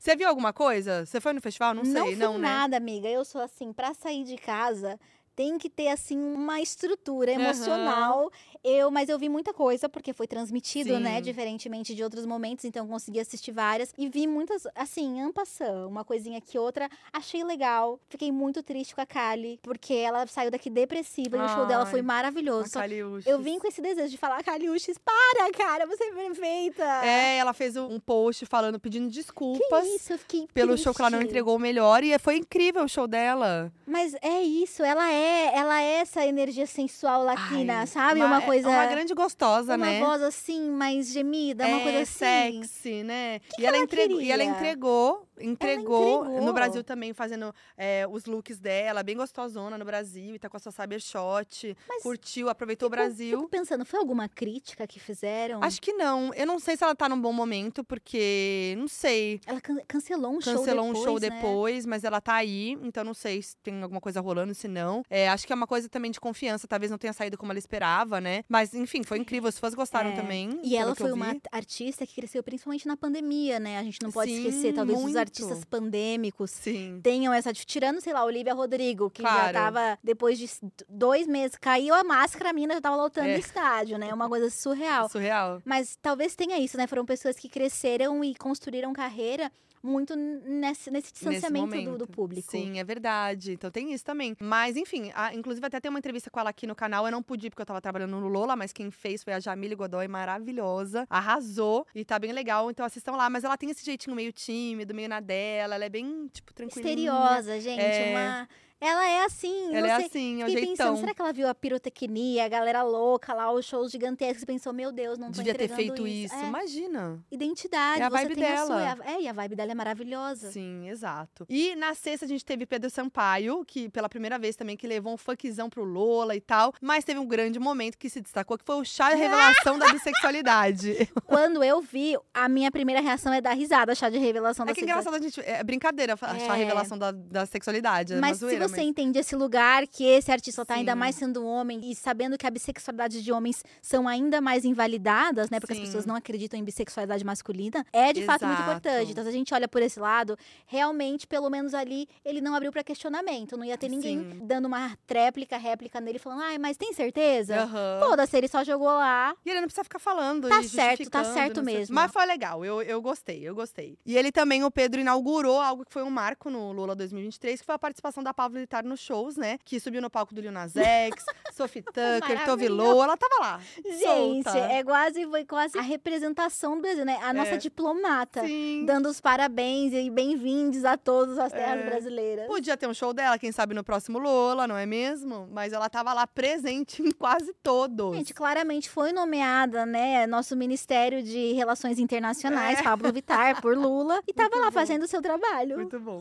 Você viu alguma coisa? Você foi no festival? Não sei, fui não, né? nada, amiga. Eu sou assim, pra sair de casa, tem que ter assim uma estrutura emocional. Eu, mas eu vi muita coisa porque foi transmitido, né, Sim. diferentemente de outros momentos, então eu consegui assistir várias e vi muitas assim, ampassão, uma coisinha que outra. Achei legal. Fiquei muito triste com a Kali, porque ela saiu daqui depressiva e o show dela foi Ai, maravilhoso. Só eu vim com esse desejo de falar, Caliuches, para, cara, você é perfeita. É, ela fez um post falando, pedindo desculpas. que isso, eu fiquei Pelo show que ela não triste. entregou o melhor. E foi incrível o show dela. Mas é isso, ela é, ela é essa energia sensual latina, Ai, sabe? Uma, é coisa. Uma grande gostosa, uma né? voz assim, mais gemida, uma é coisa assim. sexy, né? que e, ela ela entregou, e ela entregou, entregou, entregou. no Brasil também, fazendo é, os looks dela, bem gostosona no Brasil, e tá com a sua Cybershot, Mas curtiu, aproveitou o Fico- Brasil. Fico pensando, foi alguma crítica que fizeram? Acho que não. Eu não sei se ela tá num bom momento, porque não sei. Ela can- cancelou um show Cancelou um show né? depois, mas ela tá aí, então não sei se tem alguma coisa rolando, se não. É, acho que é uma coisa também de confiança, talvez não tenha saído como ela esperava, né? Mas enfim, foi incrível, os fãs gostaram É. também. E ela foi uma artista que cresceu principalmente na pandemia, né? A gente não pode Sim, esquecer, talvez os muito. Artistas pandêmicos Sim. tenham essa. Tirando, sei lá, Olivia Rodrigo, que já Claro. tava, depois de dois meses, caiu a máscara, a mina já tava lotando É. o estádio, né? Uma coisa surreal. Surreal. Mas talvez tenha isso, né? Foram pessoas que cresceram e construíram carreira muito nesse, nesse distanciamento Nesse do, do público. Sim, é verdade. Então tem isso também. Mas, enfim, a- inclusive até tem uma entrevista com ela aqui no canal. Eu não pude porque eu tava trabalhando no Lola, mas quem fez foi a Jamile Godoy, maravilhosa. Arrasou e tá bem legal. Então assistam lá. Mas ela tem esse jeitinho meio tímido, meio na dela. Ela é bem, tipo, tranquilinha. Misteriosa, gente. É. Uma... Ela é assim. Ela é sei. assim, é o jeitão. pensando, será que ela viu a pirotecnia, a galera louca lá, os shows gigantescos e pensou, meu Deus, não tô Devia ter feito isso. É, Imagina. identidade, É a vibe tem a sua. dela. é a- É, e a vibe dela é maravilhosa. Sim, exato. E na sexta a gente teve Pedro Sampaio, que pela primeira vez também que levou um funkzão pro Lola e tal. Mas teve um grande momento que se destacou, que foi o chá de revelação da bissexualidade. Quando eu vi, a minha primeira reação é dar risada, chá de revelação da É que sexualidade. engraçado a gente. É brincadeira achar a É. revelação da, da sexualidade. É Mas uma se zoeira, você mas- entende esse lugar que esse artista tá ainda mais sendo um homem e sabendo que a bissexualidade de homens são ainda mais invalidadas, né? Porque as Sim. pessoas não acreditam em bissexualidade masculina, é de fato muito Exato. importante. Então, se a gente olha por esse lado, realmente, pelo menos ali, ele não abriu pra questionamento. Não ia ter ninguém Sim. dando uma tréplica, réplica nele, falando, ai, mas tem certeza? Aham. Foda-se, ele só jogou lá. E ele não precisa ficar falando. Tá certo, tá certo mesmo. Mas foi legal, eu, eu gostei, eu gostei. E ele também, o Pedro, inaugurou algo que foi um marco no Lula 2023, que foi a participação da Pablo Vittar nos shows, né? Que subiu no palco do Lil Nas X, Sophie Tucker, Maravilhoso. Tovilô, ela tava lá. Gente, solta. é quase, foi quase a representação do Brasil, né? A nossa É. diplomata. Sim. Dando os parabéns e bem-vindos a todas as terras É. brasileiras. Podia ter um show dela, quem sabe no próximo Lola, não é mesmo? Mas ela tava lá presente em quase todos. Gente, claramente foi nomeada, né, nosso Ministério de Relações Internacionais, É. Pablo Vittar, por Lula, e tava Muito lá bom. fazendo o seu trabalho. Muito bom.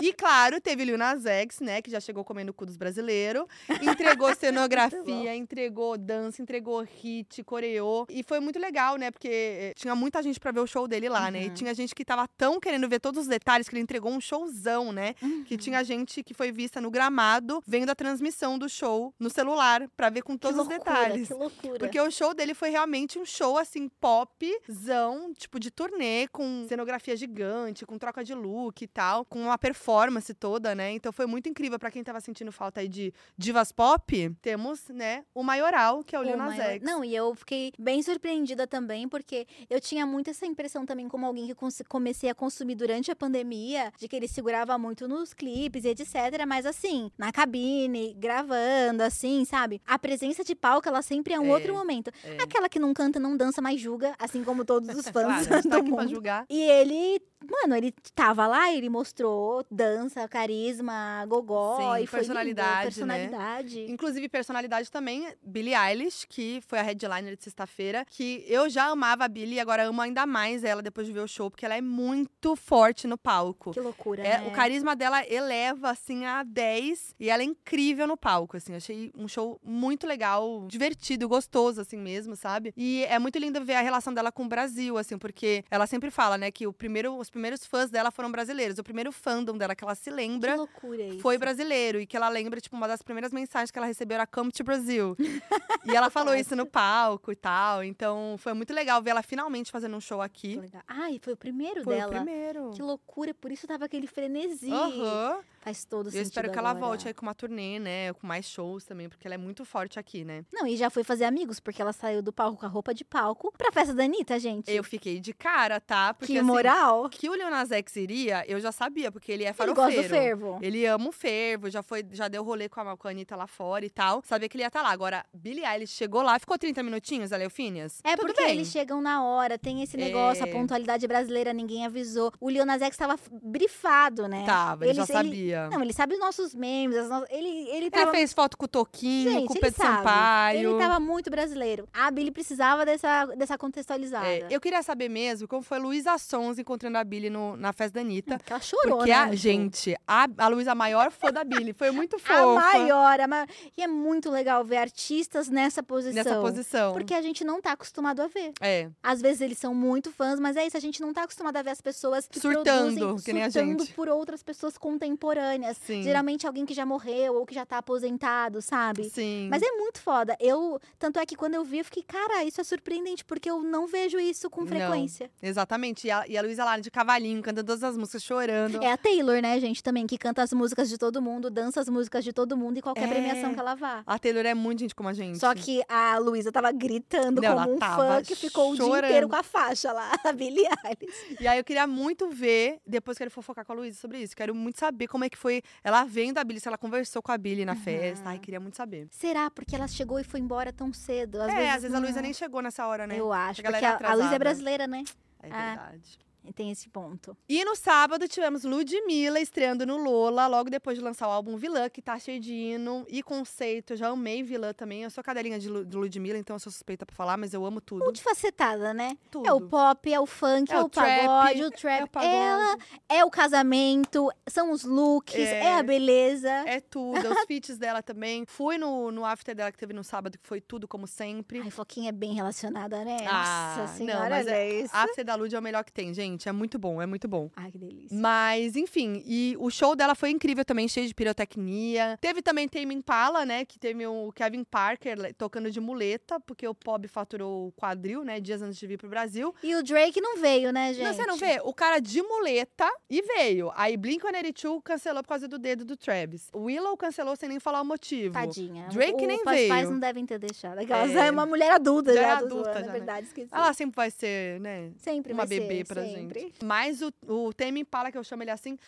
E claro, teve Lil Nas X, né? Que já chegou comendo o cu dos brasileiros. Entregou cenografia, entregou dança, entregou hit, coreô. E foi muito legal, né? Porque eh, tinha muita gente pra ver o show dele lá, né? E Uhum. tinha gente que tava tão querendo ver todos os detalhes que ele entregou um showzão, né? Uhum. Que tinha gente que foi vista no gramado, vendo a transmissão do show no celular, pra ver com todos loucura, os detalhes. Que loucura. Porque o show dele foi realmente um show, assim, popzão, tipo de turnê, com cenografia gigante, com troca de look e tal, com uma performance toda, né? Então foi muito incrível pra quem tava sentindo falta aí de divas pop. Temos, né, o maioral, que é o Lil O Nas maior- X. Não, e eu fiquei bem surpreendida também, porque eu tinha muito essa impressão também, como alguém que comecei a consumir durante a pandemia, de que ele segurava muito nos clipes e etc. Mas assim, na cabine, gravando, assim, sabe? A presença de palco, ela sempre é um É, outro momento. É. Aquela que não canta, não dança, mas julga, assim como todos os fãs Claro, tá do pra mundo. julgar. E ele, mano, ele tava lá, ele mostrou dança, carisma, gogó Sim, e foi lindo, personalidade, né? personalidade. Inclusive, personalidade também, Billie Eilish, que foi a headliner de sexta-feira, que eu já amava a Billie e agora amo ainda mais ela depois de ver o show, porque ela é muito forte no palco. Que loucura, É, né? O carisma dela eleva, assim, a 10. E ela é incrível no palco, assim. Achei um show muito legal, divertido, gostoso, assim mesmo, sabe? E é muito lindo ver a relação dela com o Brasil, assim, porque ela sempre fala, né, que o primeiro, os primeiros fãs dela foram brasileiros. O primeiro fandom dela que ela se Que lembra loucura isso. Foi brasileiro. E que ela lembra, tipo, uma das primeiras mensagens que ela recebeu era Come to Brasil. e ela falou isso no palco e tal. Então, foi muito legal ver ela finalmente fazendo um show aqui. Legal. Ai, foi o primeiro Foi dela. o primeiro. Que loucura, por isso tava aquele frenesi. Aham. Faz todo Eu sentido espero que ela agora. volte aí com uma turnê, né? Com mais shows também, porque ela é muito forte aqui, né? Não, e já foi fazer amigos, porque ela saiu do palco com a roupa de palco pra festa da Anitta, gente. Eu fiquei de cara, tá? Porque que assim, moral. que o Lil Nas X iria, eu já sabia, porque ele é Ele farofeiro. gosta do fervo. Ele ama o fervo, já foi, já deu rolê com a, com a Anitta lá fora e tal. Sabia que ele ia estar lá. Agora, Billie Eilish chegou lá, ficou 30 minutinhos, ela Eufínias? É Tudo porque bem. eles chegam na hora, tem esse negócio, É. a pontualidade brasileira, ninguém avisou. O Lil Nas X tava brifado, né? Tava, ele já Eles- ele- sabia. Não, ele sabe os nossos memes, no- ele, ele Ele tava... fez foto com o Toquinho, Gente, com o Pedro sabe. Sampaio. Ele tava muito brasileiro. A Billy precisava dessa, dessa contextualizada. É, eu queria saber mesmo como foi a Luísa Sons encontrando a Billie no- na festa da Anitta. Porque ela chorou, Porque né? a gente, a, a Luísa, maior fã da Billie, foi muito fofa. A maior, a maior. E é muito legal ver artistas nessa posição. Nessa posição. Porque a gente não tá acostumado a ver. É, Às vezes eles são muito fãs, mas é isso, a gente não tá acostumado a ver as pessoas que Surtando, produzem, que nem a surtando gente. por outras pessoas contemporâneas. Sim. Geralmente alguém que já morreu ou que já tá aposentado, sabe? Sim. Mas é muito foda. Eu, tanto é que quando eu vi, eu fiquei, cara, isso é surpreendente, porque eu não vejo isso com Não. frequência. Exatamente. E a, e a Luísa lá de cavalinho, cantando todas as músicas, chorando. É a Taylor, né, gente, também, que canta as músicas de todo mundo, dança as músicas de todo mundo e qualquer É. premiação que ela vá. A Taylor é muito gente como a gente. Só que a Luísa tava gritando Não, como um fã que ficou o dia chorando. inteiro com a faixa lá, a Billie Eilish. E aí eu queria muito ver, depois quero fofocar com a Luísa sobre isso. Quero muito saber como é que foi ela vendo a Billie, se ela conversou com a Billie na festa. Ai, queria muito saber. Será? Porque ela chegou e foi embora tão cedo? Às é, vezes às vezes a não. Luísa nem chegou nessa hora, né? Eu acho, A porque a, a Luísa é brasileira, né? É Ah. verdade. E Tem esse ponto. E no sábado tivemos Ludmilla estreando no Lola, logo depois de lançar o álbum Vilã, que tá cheio de hino e conceito. Eu já amei Vilã também. Eu sou cadelinha de, Lu- de Ludmilla, então eu sou suspeita pra falar, mas eu amo tudo. Multifacetada, né? tudo. É o pop, é o funk, é, É o, trap, pagode, o trap. é o pagode. Ela é o casamento, são os looks, é, É. a beleza. É tudo, é os feats dela também. Fui no, no after dela que teve no sábado, que foi tudo como sempre. Ai, Foquinha é bem relacionada, né? Ah, Nossa não, senhora, mas olha isso. A after da Lud é o melhor que tem, gente. Gente, é muito bom, é muito bom. Ai, que delícia. Mas, enfim, e o show dela foi incrível também, cheio de pirotecnia. Teve também Tame Impala, né, que teve o Kevin Parker tocando de muleta, porque o Pob faturou o quadril, né, dias antes de vir pro Brasil. E o Drake não veio, né, gente? Não, você não vê? O cara de muleta e veio. Aí Blink-182 cancelou por causa do dedo do Travis. O Willow cancelou sem nem falar o motivo. Tadinha. Drake o, nem Os veio. pais não devem ter deixado. Aquelas É. é uma mulher adulta Já já. é tô adulta zoando, já, é né? verdade, esqueci. Ela sempre vai ser, né, sempre uma vai bebê ser, pra sempre. gente. Mas o, o Tame Impala, que eu chamo ele assim,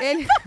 ele...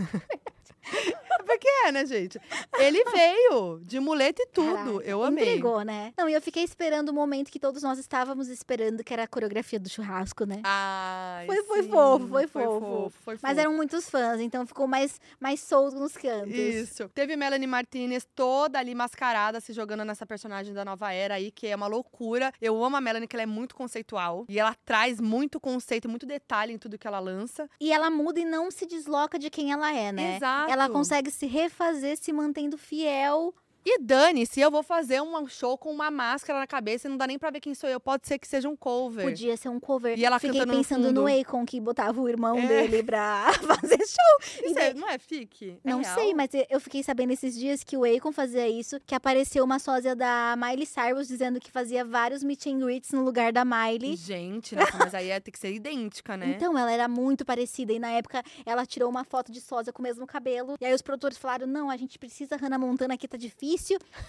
Porque é, né, gente? Ele veio de muleta e tudo. Caraca, eu amei. Entregou, né? Não, e eu fiquei esperando o momento que todos nós estávamos esperando, que era a coreografia do churrasco, né? Ai, Foi- foi fofo, foi foi fofo. fofo, foi Mas fofo. eram muitos fãs, então ficou mais, mais solto nos cantos. Isso. Teve Melanie Martinez toda ali mascarada, se jogando nessa personagem da nova era aí, que é uma loucura. Eu amo a Melanie, que ela é muito conceitual. E ela traz muito conceito, muito detalhe em tudo que ela lança. E ela muda e não se desloca de quem ela é, né? Exato. Ela consegue se refazer se mantendo fiel. E dane-se, eu vou fazer um show com uma máscara na cabeça e não dá nem pra ver quem sou eu. Pode ser que seja um cover. Podia ser um cover. E ela Fiquei no pensando no, fundo. Akon, que botava o irmão É. dele pra fazer show. Isso daí- é- não é fique? É Não real? sei, mas eu fiquei sabendo esses dias que o Akon fazia isso, que apareceu uma sósia da Miley Cyrus dizendo que fazia vários meet and greets no lugar da Miley. Gente, nossa, mas aí ia ter que ser idêntica, né? Então, ela era muito parecida. E na época, ela tirou uma foto de sósia com o mesmo cabelo. E aí os produtores falaram: não, a gente precisa Hannah Montana aqui, tá difícil.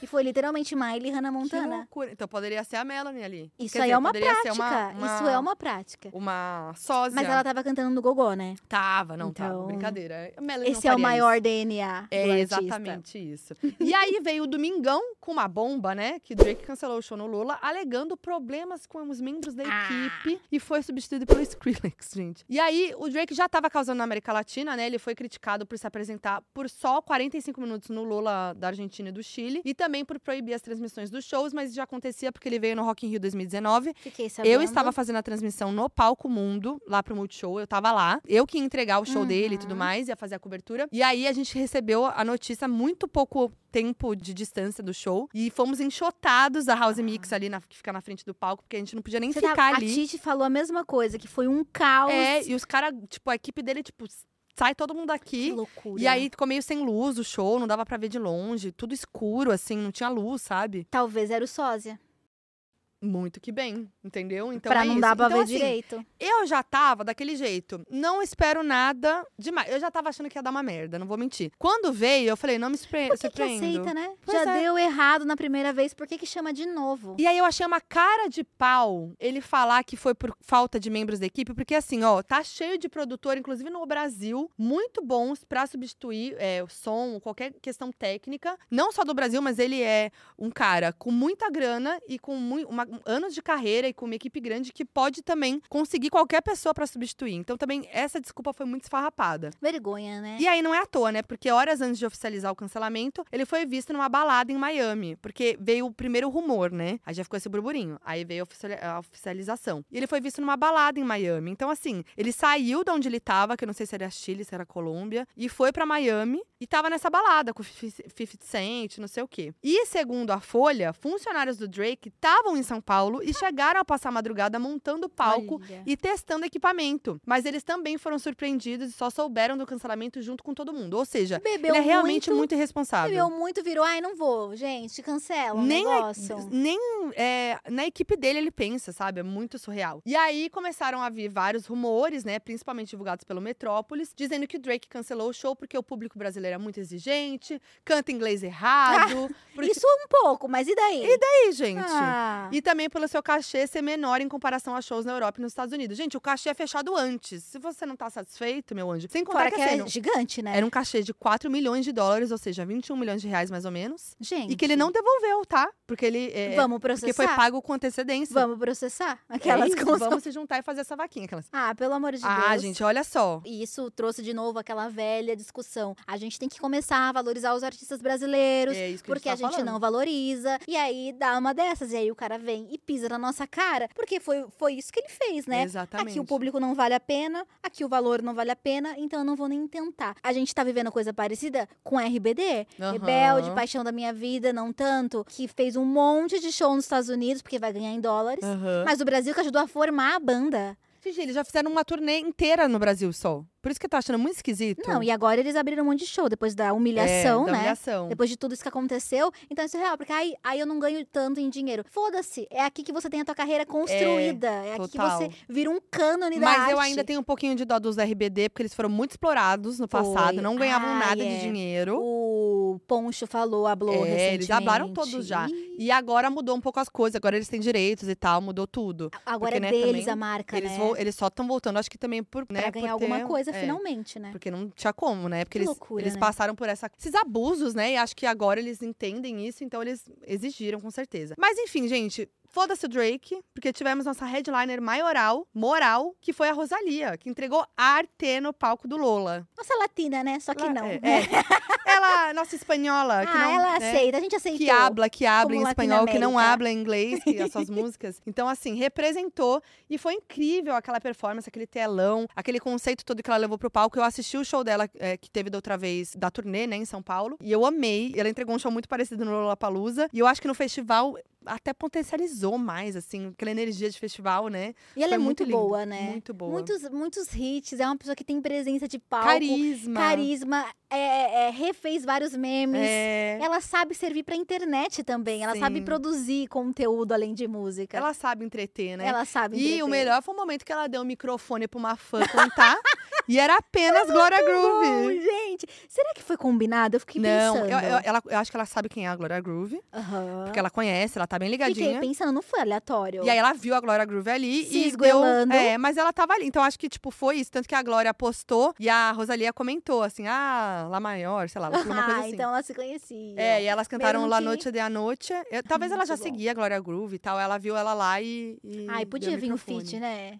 E foi literalmente Miley e Hannah Que Montana. loucura. Então poderia ser a Melanie ali. Isso Quer aí dizer, é uma prática. Uma, uma, Isso é uma prática. Uma sósia. Mas ela tava cantando no gogó, né? Tava, não tava. Então, Brincadeira. A Melanie Esse é o maior isso. DNA. É exatamente isso. E aí veio o Domingão com uma bomba, né? Que Drake cancelou o show no Lula, alegando problemas com os membros da Ah. equipe e foi substituído pelo Skrillex, gente. E aí o Drake já tava causando na América Latina, né? Ele foi criticado por se apresentar por só 45 minutos no Lula da Argentina e do Chile e também por proibir as transmissões dos shows, mas já acontecia porque ele veio no Rock in Rio 2019 Fiquei sabendo. eu estava fazendo a transmissão no Palco Mundo, lá pro Multishow. Eu tava lá. Eu que ia entregar o show dele e tudo Uhum. mais, ia fazer a cobertura. E aí a gente recebeu a notícia muito pouco tempo de distância do show. E fomos enxotados da House Mix ali, na, que fica na frente do palco, porque a gente não podia nem Ah. Você ficar tá- ali. A Titi falou a mesma coisa, que foi um caos. É, e os caras, tipo, a equipe dele, tipo, sai todo mundo Que aqui. loucura. E aí ficou meio sem luz o show, não dava pra ver de longe, tudo escuro, assim, não tinha luz, sabe? Talvez era o sósia. Muito que bem, entendeu? Então pra é não isso. dar pra então, ver assim, direito. Eu já tava daquele jeito. Não espero nada demais. Eu já tava achando que ia dar uma merda, não vou mentir. Quando veio, eu falei, não me surpre Por que, que aceita, né? Pois Já é. deu errado na primeira vez, por que, que chama de novo? E aí eu achei uma cara de pau ele falar que foi por falta de membros da equipe, porque assim, ó, tá cheio de produtor, inclusive no Brasil, muito bons pra substituir é, o som, qualquer questão técnica. Não só do Brasil, mas ele é um cara com muita grana e com mui- uma- anos de carreira e com uma equipe grande que pode também conseguir qualquer pessoa pra substituir. Então também essa desculpa foi muito esfarrapada. Vergonha, né? E aí não é à toa, né? Porque horas antes de oficializar o cancelamento, ele foi visto numa balada em Miami. Porque veio o primeiro rumor, né? Aí já ficou esse burburinho. Aí veio a oficiali- a oficialização. E ele foi visto numa balada em Miami. Então, assim, ele saiu de onde ele tava, que eu não sei se era Chile, se era Colômbia, e foi pra Miami e tava nessa balada com o 50 Cent, não sei o quê. E segundo a Folha, funcionários do Drake estavam em São Paulo e chegaram a passar a madrugada montando o palco Olha. e testando equipamento. Mas eles também foram surpreendidos e só souberam do cancelamento junto com todo mundo. Ou seja, Bebeu ele é realmente muito, muito irresponsável. Bebeu muito, virou, ai, não vou, gente, cancela o Nem, a- negócio. nem é, na equipe dele ele pensa, sabe? É muito surreal. E aí começaram a vir vários rumores, né? Principalmente divulgados pelo Metrópolis, dizendo que o Drake cancelou o show porque o público brasileiro é muito exigente, canta inglês errado. porque... Isso um pouco, mas e daí? E daí, gente? Ah, E também pelo seu cachê ser menor em comparação a shows na Europa e nos Estados Unidos. Gente, o cachê é fechado antes. Se você não tá satisfeito, meu anjo, sem contar fora que, que assim, é não- gigante, né? era um cachê de 4 milhões de dólares, ou seja, 21 milhões de reais mais ou menos. Gente. E que ele não devolveu, tá? Porque ele. é, Vamos porque processar. foi pago com antecedência. Vamos processar? É Aquelas isso, que não são- Vamos se juntar e fazer essa vaquinha. Aquelas... Ah, pelo amor de Ah, Deus. gente, olha só. E isso trouxe de novo aquela velha discussão. A gente tem que começar a valorizar os artistas brasileiros. É isso que Porque a a gente, tá gente não valoriza. E aí dá uma dessas. E aí o cara vem e pisa na nossa cara. Porque foi, foi isso que ele fez, né? Exatamente. Aqui o público não vale a pena, aqui o valor não vale a pena, então eu não vou nem tentar. A gente tá vivendo coisa parecida com RBD. Aham. Rebelde, Paixão da Minha Vida, não tanto, que fez um monte de show nos Estados Unidos, porque vai ganhar em dólares. Aham. Mas o Brasil que ajudou a formar a banda. Gente, eles já fizeram uma turnê inteira no Brasil só. Por isso que eu tô achando muito esquisito. Não, e agora eles abriram um monte de show depois da humilhação, é, da né? humilhação. Depois de tudo isso que aconteceu. Então isso é real, porque aí, aí eu não ganho tanto em dinheiro. Foda-se. É aqui que você tem a tua carreira construída. É, aqui total. que você vira um cânone da Mas arte. eu ainda tenho um pouquinho de dó dos RBD, porque eles foram muito explorados no passado, Foi. não ganhavam Ai, nada é. de dinheiro. O Poncho falou, hablou É, eles acabaram todos já. E agora mudou um pouco as coisas, agora eles têm direitos e tal, mudou tudo. Agora Porque, é né, deles também a marca, Eles, né? vo- eles só estão voltando, acho que também por, né, pra por ganhar ter- alguma coisa, é, finalmente, né? Porque não tinha como, né? Porque Que eles, loucura, eles né? passaram por essa, esses abusos, né? E acho que agora eles entendem isso, então eles exigiram, com certeza. Mas enfim, gente. Foda-se o Drake, porque tivemos nossa headliner maioral, moral, que foi a Rosalia, que entregou arte no palco do Lola. Nossa latina, né? Só que Ela- não. É, é. ela, nossa espanhola, que ah, não, ela né? aceita, a gente aceitou. que habla, que habla em espanhol, que não habla em inglês, que as suas músicas. Então, assim, representou e foi incrível aquela performance, aquele telão, aquele conceito todo que ela levou pro palco. Eu assisti o show dela, é, que teve da outra vez, da turnê, né, em São Paulo, e eu amei. Ela entregou um show muito parecido no Lollapalooza, e eu acho que no festival até potencializou mais, assim, aquela energia de festival, né? E ela Foi é muito, lindo, boa, né? Muito boa. Muitos, muitos hits, é uma pessoa que tem presença de palco, Carisma. carisma, é, é, refez vários memes. É... Ela sabe servir pra internet também. Ela sabe Sim. produzir conteúdo além de música. Ela sabe entreter, né? Ela sabe E entreter. o melhor foi o momento que ela deu o microfone pra uma fã cantar. e era apenas Glória Bom, Groove. gente, será que foi combinado? Eu fiquei Não, pensando. eu, eu- ela, eu acho que ela sabe quem é a Glória Groove. Aham. Porque ela conhece, ela tá bem Fiquei ligadinha. pensando, não foi aleatório. E aí ela viu a Glória Groove ali Se e esgoelando. deu... É, mas ela tava ali. Então acho que, tipo, foi isso. Tanto que a Glória postou e a Rosalia comentou, assim, ah, Lá Maior, sei lá, uma coisa ah, assim. então ela se conhecia. É, e elas cantaram Mesmo La que- Noite de a Noite. Eu- talvez ela já bom. seguia a Glória Groove e tal. Ela viu ela lá e. e Ai, podia o vir um microfone. feat, né?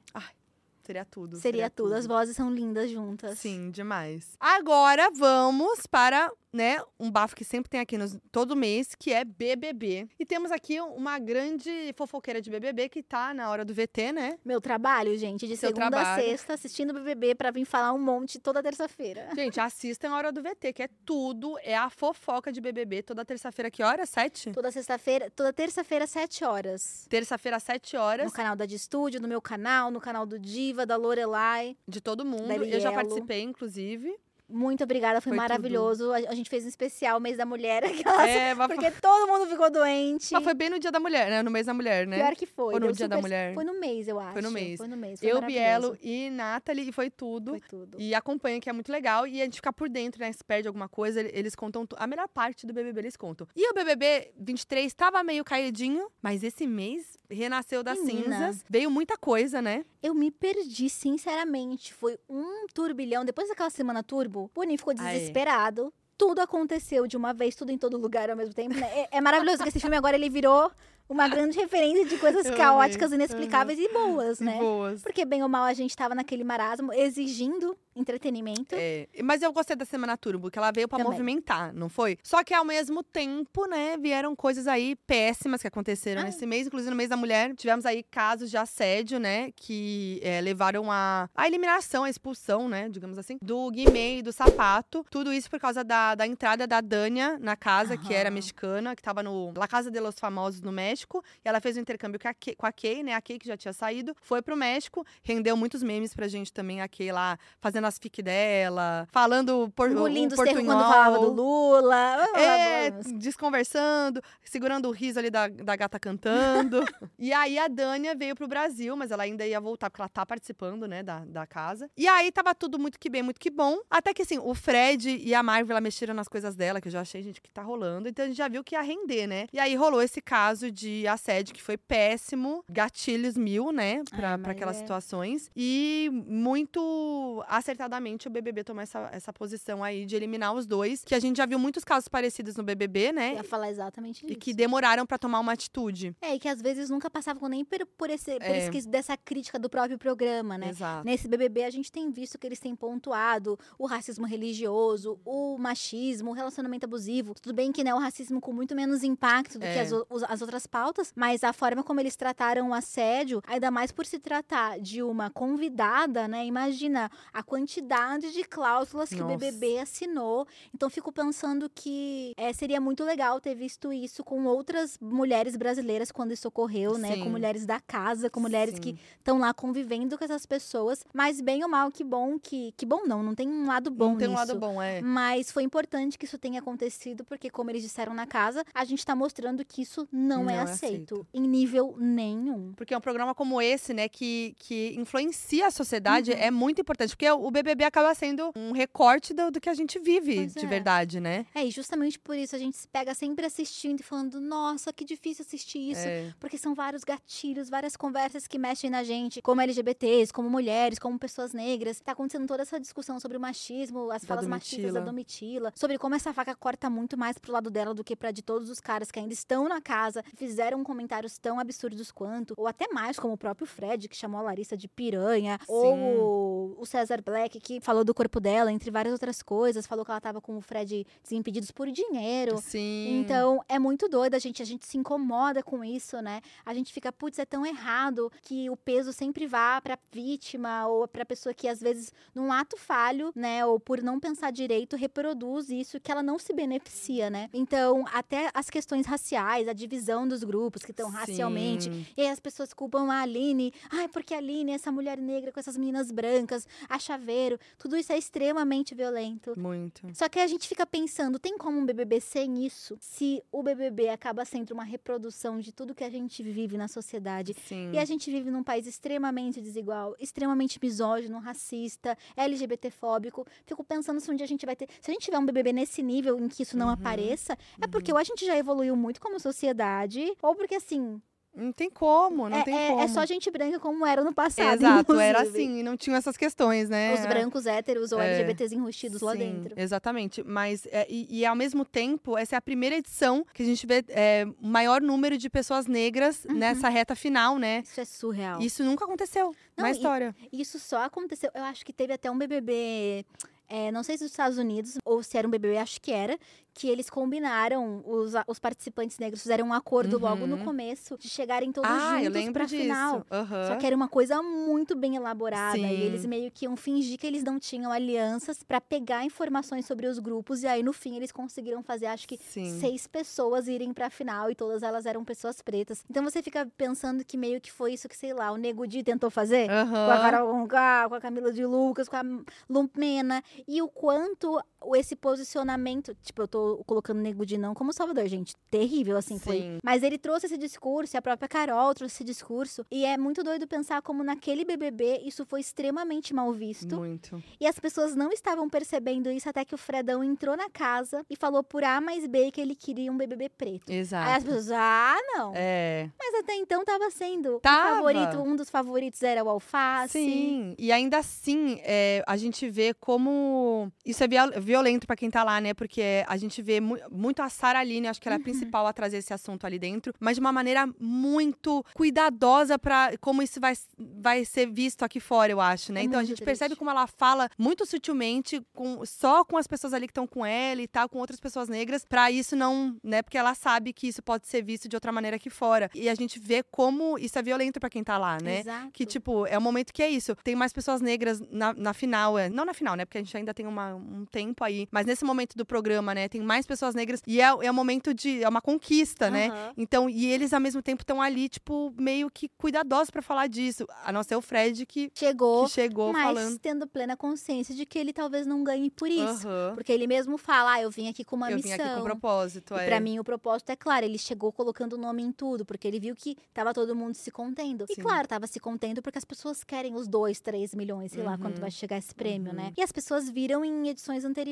Seria tudo. Seria tudo. As vozes são lindas juntas. Sim, demais. Agora vamos para, né, um bafo que sempre tem aqui nos, todo mês, que é BBB. E temos aqui uma grande fofoqueira de BBB que tá na hora do VT, né? Meu trabalho, gente, de Seu segunda a trabalho. sexta, assistindo BBB pra vir falar um monte toda terça-feira. Gente, assistam a hora do VT, que é tudo, é a fofoca de BBB toda terça-feira. Que hora? Sete? Toda sexta-feira, toda terça-feira, sete horas. Terça-feira, sete horas, No canal da de estúdio, no meu canal, no canal do Diva, da Lorelai. de todo mundo. Eu já participei, inclusive. Muito obrigada, foi, Foi maravilhoso. A, a gente fez um especial mês da mulher, aquelas- É, porque todo mundo ficou doente. mas foi bem no dia da mulher, né? No mês da mulher, né? Pior que foi. Ou no dia da super- mulher? Foi no mês, eu acho. no mês. Foi no mês. Foi Eu. Bielo e Nathalie, e foi tudo. Foi tudo. E acompanha, que é muito legal. E a gente fica por dentro, né? Se perde alguma coisa, ele- eles contam. A melhor parte do BBB eles contam. E o BBB 23 tava meio caidinho, mas esse mês renasceu das Menina. cinzas. Veio muita coisa, né? Eu me perdi, sinceramente. Foi um turbilhão. Depois daquela semana turbo, o Boninho ficou desesperado. Tudo aconteceu de uma vez, tudo em todo lugar ao mesmo tempo, né? É, é maravilhoso que esse filme agora ele virou uma grande referência de coisas Eu caóticas, amei. inexplicáveis e boas, E né? boas. Porque bem ou mal a gente tava naquele marasmo exigindo entretenimento. É, mas eu gostei da Semana Turbo, que ela veio pra Também. movimentar, não foi? Só que ao mesmo tempo, né, vieram coisas aí péssimas que aconteceram Ah. nesse mês, inclusive no mês da mulher. Tivemos aí casos de assédio, né, que é, levaram a, a eliminação, a expulsão, né, digamos assim, do Guimê e do Sapato. Tudo isso por causa da, da entrada da Dânia na casa, que era Aham. mexicana, que tava no La Casa de los Famosos no México. E ela fez um intercâmbio com a, Kay, com a Kay, né, a Kay que já tinha saído, foi pro México, rendeu muitos memes pra gente também, a Kay lá fazendo as fic dela, falando por, Engolindo o quando falava do Lula. É, desconversando, segurando o riso ali da, da gata cantando. e aí a Dânia veio pro Brasil, mas ela ainda ia voltar, porque ela tá participando, né, da, da casa. E aí tava tudo muito que bem, muito que bom. Até que assim, o Fred e a Marvel ela mexeram nas coisas dela, que eu já achei, gente, que tá rolando. Então a gente já viu que ia render, né? E aí rolou esse caso de assédio que foi péssimo, gatilhos mil, né, pra, Ah, pra aquelas é. situações. E muito acertadamente o BBB tomou essa, essa posição aí de eliminar os dois, que a gente já viu muitos casos parecidos no BBB, Eu né? ia falar exatamente E isso. que demoraram pra tomar uma atitude. É, e que às vezes nunca passavam nem por, por esse, por É. esse dessa crítica do próprio programa, né? Exato. Nesse BBB, a gente tem visto que eles têm pontuado o racismo religioso, o machismo, o relacionamento abusivo. Tudo bem que né, o racismo com muito menos impacto do que É. as, o- os- as outras pautas, mas a forma como eles trataram o assédio, ainda mais por se tratar de uma convidada, né? Imagina a quantidade de cláusulas que Nossa. o BBB assinou. Então fico pensando que é, seria muito legal ter visto isso com outras mulheres brasileiras quando isso ocorreu, né? Com Sim. mulheres da casa, com mulheres que Sim. estão lá convivendo com essas pessoas. Mas bem ou mal, que bom que. Que bom não, não tem um lado bom Não tem um nisso. lado bom, é. Mas foi importante que isso tenha acontecido, porque, como eles disseram na casa, a gente tá mostrando que isso não, é, Não é aceito, aceito. em nível nenhum. Porque é um programa como esse, né, que, que influencia a sociedade, Uhum. é muito importante. Porque o BBB acaba sendo um recorte do, do que a gente vive Pois de é. verdade, né? É, e justamente por isso a gente se pega sempre assistindo e falando, nossa, que difícil assistir isso. É. Porque são vários gatilhos, várias conversas que mexem na gente, como LGBTs, como mulheres, como pessoas negras. Tá acontecendo toda essa discussão sobre o machismo, as Da falas machistas da Domitila. Domitila, sobre como essa faca corta muito mais pro lado dela do que pra de todos os caras que ainda estão na casa, fizeram comentários tão absurdos quanto, ou até mais, como o próprio Fred, que chamou a Larissa de piranha, ou o César Black, que falou do corpo dela, entre várias outras coisas, falou que ela tava com o Fred desimpedidos por dinheiro. Sim. Então, é muito doido, a gente, a gente se incomoda com isso, né? A gente fica, putz, é tão errado que o peso sempre vá pra vítima ou pra pessoa que, às vezes, num ato falho, né? Ou por não pensar direito, reproduz isso que ela não se beneficia, né? Então, até as questões raciais, a divisão dos grupos que estão racialmente. E aí as pessoas culpam a Aline. Ai, porque a Aline é essa mulher negra com essas meninas brancas, a chaveiro. Tudo isso é extremamente violento. Muito. Só que a gente fica pensando, tem como um BBB sem isso? Se o BBB acaba sendo uma reprodução de tudo que a gente vive na sociedade. Sim. E a gente vive num país extremamente desigual, extremamente misógino, racista, LGBTfóbico. Fico pensando se um dia a gente vai ter. Se a gente tiver um BBB nesse nível em que isso não Uhum. apareça, é porque ou a gente já evoluiu muito como sociedade, ou porque assim. Não tem como, não é, tem é- como. é só gente branca como era no passado. Exato, era inclusive. assim, e não tinham essas questões, né? Os brancos héteros ou É. LGBTs enrustidos lá Sim, dentro. Exatamente. Mas, é, e, e ao mesmo tempo, essa é a primeira edição que a gente vê é, o maior número de pessoas negras Uhum. nessa reta final, né? Isso é surreal. Isso nunca aconteceu Não, na e- história. Isso só aconteceu. Eu acho que teve até um BBB. é, não sei se dos Estados Unidos ou se era um BBB, acho que era. Que eles combinaram, os, os participantes negros fizeram um acordo logo no Uhum. começo de chegarem todos ah, juntos pra disso. final. Aham. Só que era uma coisa muito bem elaborada. Sim. E eles meio que iam fingir que eles não tinham alianças pra pegar informações sobre os grupos. E aí, no fim, eles conseguiram fazer, acho que, Sim. seis pessoas irem pra final. E todas elas eram pessoas pretas. Então você fica pensando que meio que foi isso que, sei lá, o Nego Di tentou fazer com a. Carol Conká, com a Camila de Lucas, com a Lumena. E o quanto esse posicionamento. Tipo, eu tô colocando Nego de não como Salvador, gente. Terrível, assim foi. Sim. Mas ele trouxe esse discurso, e a própria Carol trouxe esse discurso. E é muito doido pensar como naquele BBB isso foi extremamente mal visto. Muito. E as pessoas não estavam percebendo isso até que o Fredão entrou na casa e falou por A mais B que ele queria um BBB preto. Aí as Exato. pessoas, ah, não. É. Mas até então tava sendo. Tava. Favorito, um dos favoritos era o Alface. Sim, e ainda assim, é, a gente vê como. Isso é viol- violento pra quem tá lá, né? Porque a gente vê mu- muito a Sara Aline, acho que ela é a Uhum. principal a trazer esse assunto ali dentro, mas de uma maneira muito cuidadosa pra como isso vai, vai ser visto aqui fora, eu acho, né? É então a gente percebe triste. como ela fala muito sutilmente, com, só com as pessoas ali que estão com ela e tal, com outras pessoas negras, pra isso não, né? Porque ela sabe que isso pode ser visto de outra maneira aqui fora. E a gente vê como isso é violento pra quem tá lá, né? Exato. Que, tipo, é o momento que é isso. Tem mais pessoas negras na, na final. É, não na final, né? Porque a gente ainda tem uma- um tempo aí. Mas nesse momento do programa, né? Tem mais pessoas negras. E é, é um momento de. É uma conquista, né? Aham. Então, e eles ao mesmo tempo estão ali, tipo, meio que cuidadosos pra falar disso. A não ser o Fred que, Chegou, que chegou mas falando. tendo plena consciência de que ele talvez não ganhe por isso. Aham. Porque ele mesmo fala, ah, eu vim aqui com uma Eu missão. vim aqui com propósito. E é. pra mim o propósito é claro, ele chegou colocando o nome em tudo, porque ele viu que tava todo mundo se contendo. E Sim. claro, tava se contendo porque as pessoas querem os dois, três milhões, sei lá quanto Uhum. vai chegar esse prêmio, né? Uhum. E as pessoas viram em edições anteriores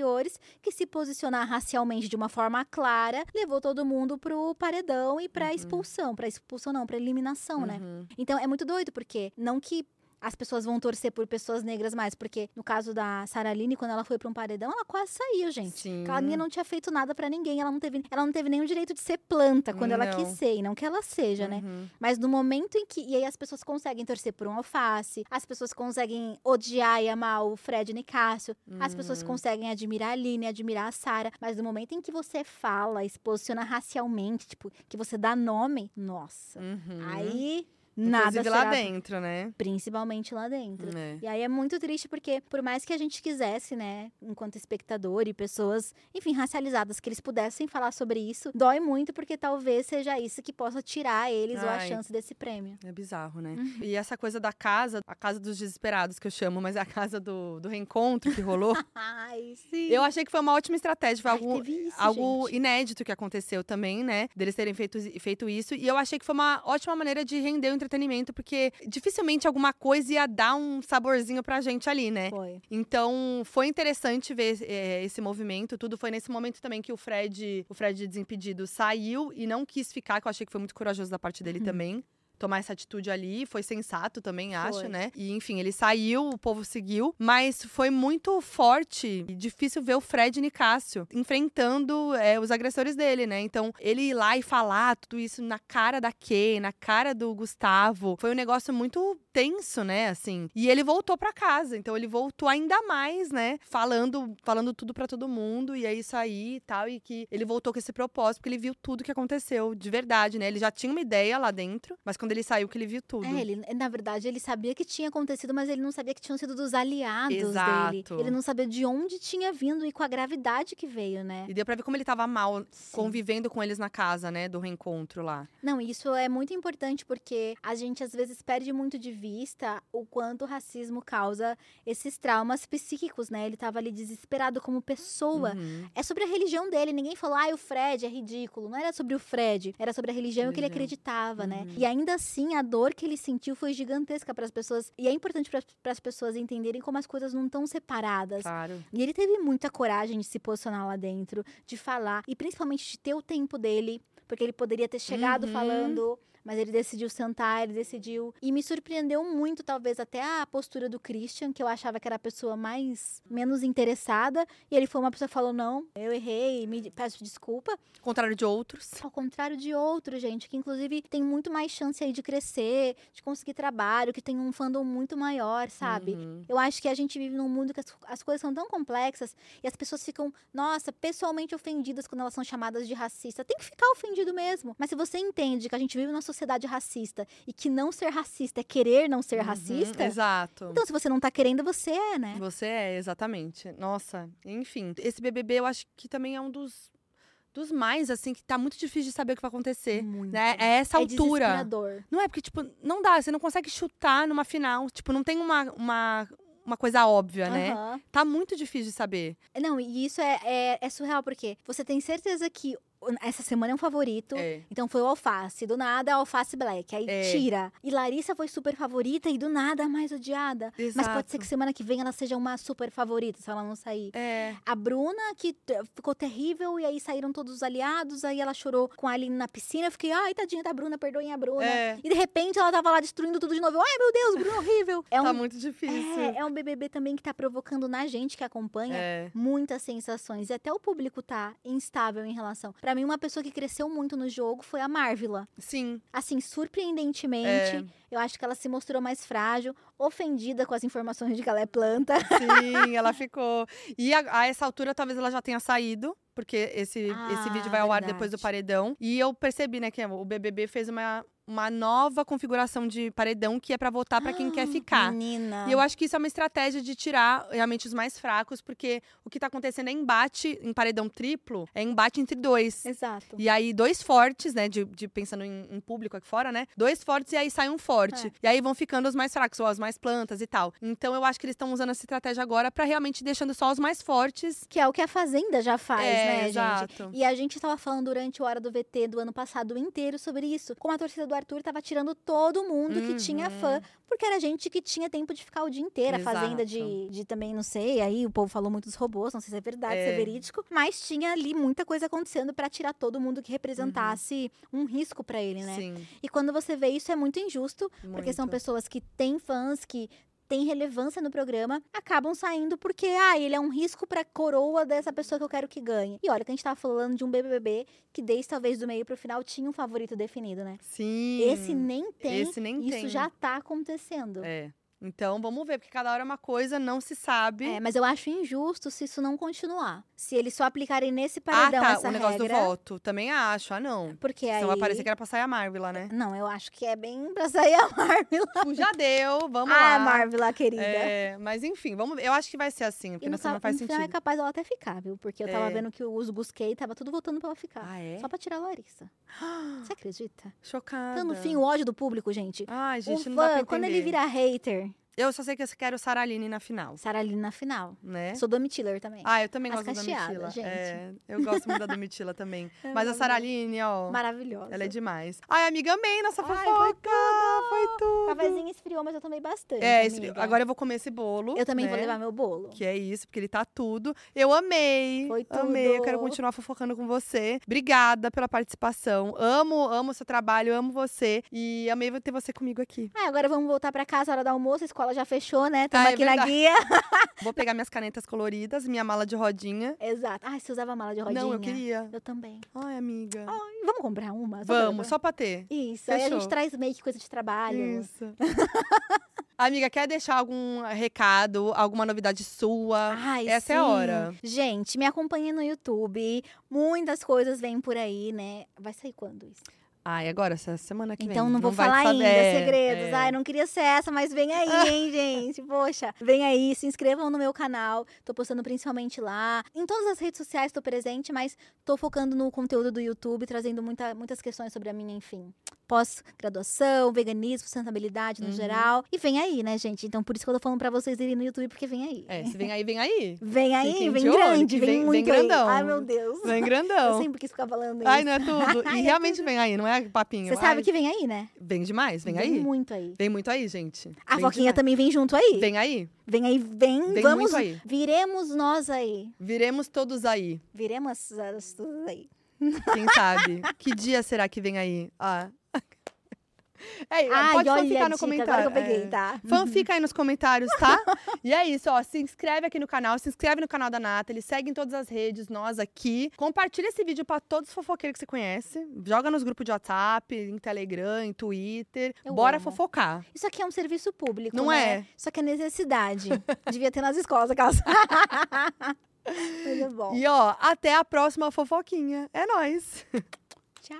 que se posicionar racialmente de uma forma clara levou todo mundo pro paredão e pra Uhum. expulsão. Pra expulsão não, pra eliminação, né? Uhum. Então é muito doido, porque não que as pessoas vão torcer por pessoas negras mais, porque no caso da Sarah Aline, quando ela foi pra um paredão, ela quase saiu, gente. Sim. Menina não tinha feito nada pra ninguém, ela não teve, ela não teve nenhum direito de ser planta quando ela quis Não. ser, e não que ela seja, né? Uhum. Mas no momento em que. E aí as pessoas conseguem torcer por um alface, as pessoas conseguem odiar e amar o Fred Nicásio, as pessoas Uhum. conseguem admirar a Aline, admirar a Sarah. Mas no momento em que você fala se posiciona racialmente, tipo, que você dá nome, nossa. Uhum. Aí nada Inclusive será lá dentro, né? principalmente lá dentro. É. E aí é muito triste porque, por mais que a gente quisesse, né, enquanto espectador e pessoas, enfim, racializadas, que eles pudessem falar sobre isso, dói muito porque talvez seja isso que possa tirar eles ou a Ai. chance desse prêmio. É bizarro, né? Uhum. E essa coisa da casa, a casa dos desesperados que eu chamo, mas é a casa do, do reencontro que rolou. Ai, sim. eu achei que foi uma ótima estratégia, foi Ai, algo, isso, algo gente. inédito que aconteceu também, né? Deles terem feito, feito isso. E eu achei que foi uma ótima maneira de render entretenimento, porque dificilmente alguma coisa ia dar um saborzinho pra gente ali, né? Foi. Então, foi interessante ver eh, esse movimento. Tudo foi nesse momento também que o Fred, o Fred Desimpedido, saiu e não quis ficar, que eu achei que foi muito corajoso da parte dele também. Tomar essa atitude ali, foi sensato também, acho, Foi. né? E enfim, ele saiu, o povo seguiu, mas foi muito forte e difícil ver o Fred Nicásio enfrentando eh, os agressores dele, né? Então, ele ir lá e falar tudo isso na cara da Kay, na cara do Gustavo, foi um negócio muito tenso, né? Assim. E ele voltou pra casa, então ele voltou ainda mais, né? Falando, falando tudo pra todo mundo, e é isso aí e tal. E que ele voltou com esse propósito, porque ele viu tudo que aconteceu, de verdade, né? Ele já tinha uma ideia lá dentro, mas quando ele saiu, que ele viu tudo. É, ele, na verdade, ele sabia que tinha acontecido, mas ele não sabia que tinham sido dos aliados dele. Exato. Ele não sabia de onde tinha vindo e com a gravidade que veio, né? E deu pra ver como ele tava mal Sim. convivendo com eles na casa, né? Do reencontro lá. Não, isso é muito importante porque a gente às vezes perde muito de vista o quanto o racismo causa esses traumas psíquicos, né? Ele tava ali desesperado como pessoa. Uhum. É sobre a religião dele. Ninguém falou, ah, o Fred é ridículo. Não era sobre o Fred. Era sobre a religião e o que ele Religião. acreditava, né? Uhum. E ainda assim, a dor que ele sentiu foi gigantesca para as pessoas. E é importante para as pessoas entenderem como as coisas não estão separadas. Claro. E ele teve muita coragem de se posicionar lá dentro, de falar, e principalmente de ter o tempo dele, porque ele poderia ter chegado Uhum. falando. Mas ele decidiu sentar, ele decidiu. E me surpreendeu muito, talvez, até a postura do Christian, que eu achava que era a pessoa mais. menos interessada. E ele foi uma pessoa que falou: não, eu errei, me peço desculpa. Ao contrário de outros. Ao contrário de outro, gente, que inclusive tem muito mais chance aí de crescer, de conseguir trabalho, que tem um fandom muito maior, sabe? Uhum. Eu acho que a gente vive num mundo que as, as coisas são tão complexas e as pessoas ficam, nossa, pessoalmente ofendidas quando elas são chamadas de racista. Tem que ficar ofendido mesmo. Mas se você entende que a gente vive numa sociedade racista e que não ser racista é querer não ser Uhum, racista, Exato. então se você não tá querendo, você é, né? Você é, exatamente. Nossa, enfim. Esse BBB eu acho que também é um dos, dos mais, assim, que tá muito difícil de saber o que vai acontecer. Muito. Né? É essa é altura. Não é porque, tipo, não dá, você não consegue chutar numa final. Tipo, não tem uma, uma, uma coisa óbvia, né? Tá muito difícil de saber. Não, e isso é, é, é surreal, porque você tem certeza que essa semana é um favorito. É. Então foi o alface, do nada alface black, aí É. tira. E Larissa foi super favorita e do nada mais odiada. Mas pode ser Exato. que semana que vem ela seja uma super favorita, se ela não sair. É. A Bruna, que ficou terrível, e aí saíram todos os aliados, aí ela chorou com a Aline na piscina. Eu fiquei, ai, tadinha da Bruna, perdoem a Bruna. É. E de repente ela tava lá destruindo tudo de novo. Eu, Ai, meu Deus, Bruna horrível. É Tá um, muito difícil. é, é um BBB também que tá provocando na gente que acompanha É. muitas sensações. E até o público tá instável em relação. Pra mim, uma pessoa que cresceu muito no jogo foi a Marvila. Sim. Assim, surpreendentemente, É. eu acho que ela se mostrou mais frágil, ofendida com as informações de que ela é planta. Sim, ela ficou. E a, a essa altura, talvez ela já tenha saído, porque esse, esse Ah, vídeo vai ao ar depois do verdade. paredão. E eu percebi, né, que o BBB fez uma, uma nova configuração de paredão que é pra votar pra quem quer ficar. Menina. E eu acho que isso é uma estratégia de tirar realmente os mais fracos, porque o que tá acontecendo é embate em paredão triplo, é embate entre dois. Exato. E aí, dois fortes, né? De, de- pensando em, em público aqui fora, né? Dois fortes e aí sai um forte. É. E aí vão ficando os mais fracos, ou as mais plantas e tal. Então eu acho que eles estão usando essa estratégia agora pra realmente deixando só os mais fortes. Que é o que a Fazenda já faz, é, né, gente? exato. E a gente tava falando durante o Hora do VT do ano passado inteiro sobre isso. Como a torcida do Arthur tava tirando todo mundo que tinha Uhum. fã. Porque era gente que tinha tempo de ficar o dia inteiro. A Fazenda Exato. de, de também, não sei, aí o povo falou muito dos robôs, não sei se é verdade, se é É. verídico. Mas tinha ali muita coisa acontecendo pra tirar todo mundo que representasse um risco pra ele, né? Sim. E quando você vê isso, é muito injusto. Porque são muito. pessoas que têm fãs, que têm relevância no programa, acabam saindo porque, ah, ele é um risco pra coroa dessa pessoa que eu quero que ganhe. E olha que a gente tava falando de um BBB que desde talvez do meio pro final tinha um favorito definido, né? Sim. Esse nem tem. Esse nem isso tem. já tá acontecendo. É. Então, vamos ver, porque cada hora é uma coisa, não se sabe. É, mas eu acho injusto se isso não continuar. Se eles só aplicarem nesse ah, paredão tá, essa o negócio regra. do voto. Também acho. Ah, não. Porque aí... Senão vai parecer que era pra sair a Marvel lá, né? Não, eu acho que é bem pra sair a Marvel. Tipo, já deu, vamos Ah, lá. Marvel lá, querida. É, mas enfim, vamos ver. Eu acho que vai ser assim, porque senão não faz no final é sentido. capaz dela até ficar, viu? Porque eu tava É. vendo que os Busquei tava tudo votando pra ela ficar. Ah, é? Só pra tirar a Larissa. Você acredita? Chocada. Então, no fim, o ódio do público, gente. Ai, gente, o não dá pra fã, entender. quando ele virar hater, Eu só sei que eu quero Sarah Aline na final, Sarah Aline na final. né? Sou Domitiller também. Ah, eu também gosto da Domitila. gente. É, eu gosto muito da Domitila também. É Mas a Sarah maravilhoso. Aline, ó, Maravilhosa. ela é demais. Ai, amiga, amei nossa Ai, fofoca. foi Foi O tudo. cafezinho esfriou, mas eu tomei bastante. É, amiga. agora eu vou comer esse bolo. Eu também vou né? levar meu bolo. Que é isso, porque ele tá tudo. Eu amei. Foi Amei. Eu quero tudo. continuar fofocando com você. Obrigada pela participação. Amo, amo o seu trabalho, amo você. E amei ter você comigo aqui. Ah, agora vamos voltar pra casa, hora do almoço. A escola já fechou, né? Estamos Ah, é aqui na guia. Vou pegar minhas canetas coloridas, minha mala de rodinha. Exato. Ai, você usava mala de rodinha? Não, eu queria. Eu também. Ai, amiga. Ai, vamos comprar uma? Só pra- Vamos, só pra ter. Isso. Aí a gente Fechou. traz meio que coisa de trabalho. Isso. Amiga, quer deixar algum recado, alguma novidade sua? Ai, Essa é a sim. hora. Gente, me acompanha no YouTube. Muitas coisas vêm por aí, né? Vai sair quando isso? Ai, agora, essa semana que vem. Então não vou vai falar ainda segredos. é. Ai, não queria ser essa, mas vem aí, hein, gente. Poxa, vem aí, se inscrevam no meu canal. Tô postando principalmente lá. Em todas as redes sociais tô presente, mas tô focando no conteúdo do YouTube, trazendo muita, muitas questões sobre a minha, enfim, pós-graduação, veganismo, sustentabilidade no Uhum. geral. E vem aí, né, gente? Então por isso que eu tô falando pra vocês irem no YouTube, porque vem aí. É, se vem aí, vem aí. Vem aí, Fiquem vem grande, vem, vem- vem muito grandão. aí. Ai, meu Deus. Vem Eu grandão. sempre quis ficar falando isso. Ai, não é tudo? E é realmente vem aí, não é papinho. Você sabe que vem aí, né? Vem demais, vem, aí. muito aí. Vem muito aí, gente. A Vem Foquinha demais. também vem junto aí. Vem aí. Vem aí, vem. Vem vamos. aí. Viremos nós aí. Viremos todos aí. Viremos todos aí. Quem sabe? que dia será que vem aí? Ah. É, Ai, pode olha ficar a no comentário. agora que eu peguei, é. tá? Fan fica aí nos comentários, tá? e é isso, ó. Se inscreve aqui no canal, se inscreve no canal da Nathalie, segue em todas as redes, nós aqui. Compartilha esse vídeo pra todos os fofoqueiros que você conhece. Joga nos grupos de WhatsApp, em Telegram, em Twitter. Eu Bora amo. fofocar. Isso aqui é um serviço público, Não né? é? Isso aqui é necessidade. Devia ter nas escolas, aquelas. Mas é bom. E ó, até a próxima fofoquinha. É nóis! Tchau.